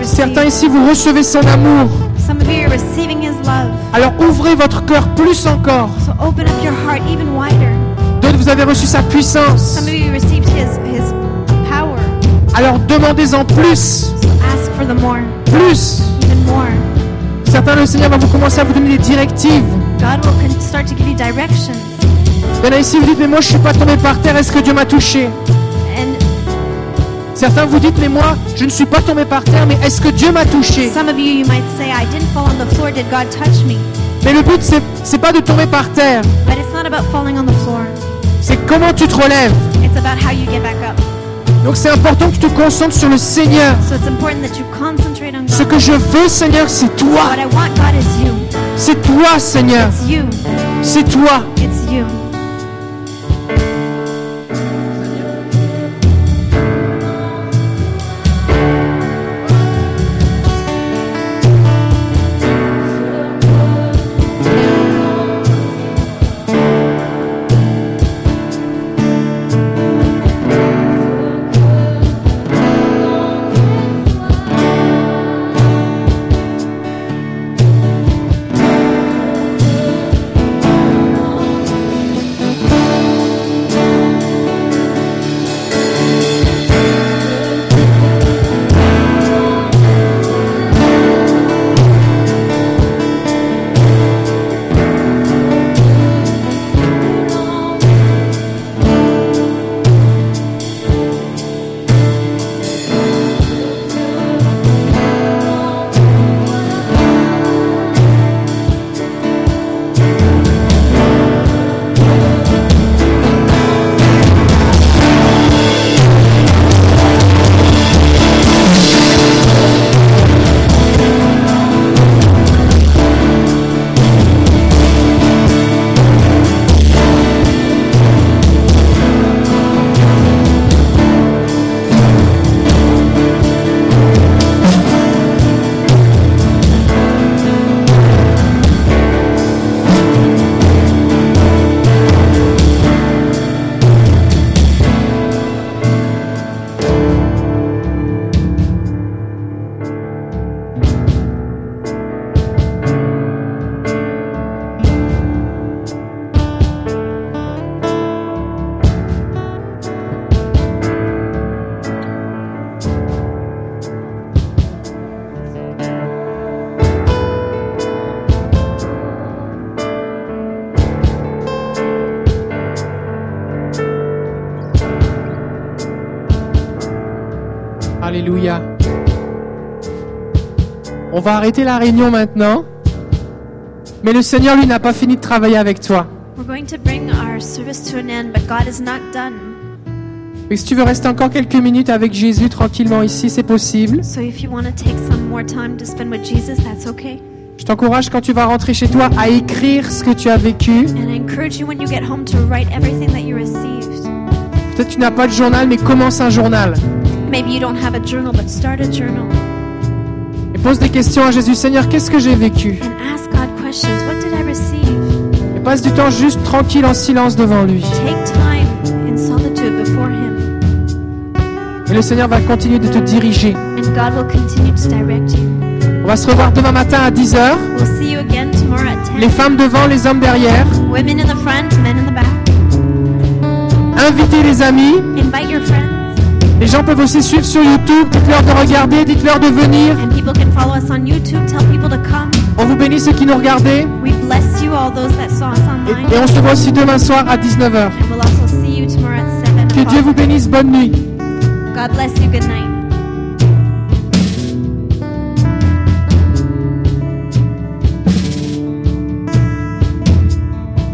Certains ici, vous recevez son amour. Some of you are receiving His love. Alors ouvrez votre cœur plus encore. So open up your heart even wider. Vous avez reçu sa puissance. Some of you received His His power. Alors demandez-en plus. So ask for the more, Plus. even more. Certains, le Seigneur va vous commencer à vous donner des directives. God will con- start to give you directions. Il y en a ici, vous dites, mais moi je suis pas tombé par terre, est-ce que Dieu m'a touché? And Certains vous dites, mais moi je ne suis pas tombé par terre, mais est-ce que Dieu m'a touché? some of you, you might say, I didn't fall on the floor. Did God touch me? Mais le but, c'est, c'est pas de tomber par terre, But it's not about falling on the floor. Comment tu te relèves. It's about how you get back up. Donc c'est important que tu te concentres sur le Seigneur. So it's important that you concentrate on Ce que je veux, Seigneur, c'est toi. C'est toi, Seigneur. C'est toi. It's you. On va arrêter la réunion maintenant. Mais le Seigneur, lui, n'a pas fini de travailler avec toi. Et si tu veux rester encore quelques minutes avec Jésus tranquillement ici, c'est possible. So if you want to take some more time to spend with Jesus, that's okay. Je t'encourage quand tu vas rentrer chez toi à écrire ce que tu as vécu. Peut-être tu n'as pas de journal, mais commence un journal. Maybe you don't have a journal, but start a journal pose des questions à Jésus. Seigneur, qu'est-ce que j'ai vécu? And ask God questions. What did I receive? Et passe du temps juste tranquille en silence devant lui. Take time in solitude before Him. Et le Seigneur va continuer de te diriger. and God will continue to direct you. On va se revoir demain matin à 10h. We'll see you again tomorrow at 10. Les femmes devant, les hommes derrière. Women in the front, men in the back. Invitez les amis. Invite your friends, Les gens peuvent aussi suivre sur YouTube. Dites-leur de regarder, dites-leur de venir. and people can follow us on YouTube. Tell people to come. On vous bénit ceux qui nous regardaient. We bless you, all those that saw us Et, online. et on se voit aussi demain soir à 19h. And we'll also see you tomorrow at 7 Que Dieu vous bénisse. Bonne nuit. God bless you. Good night.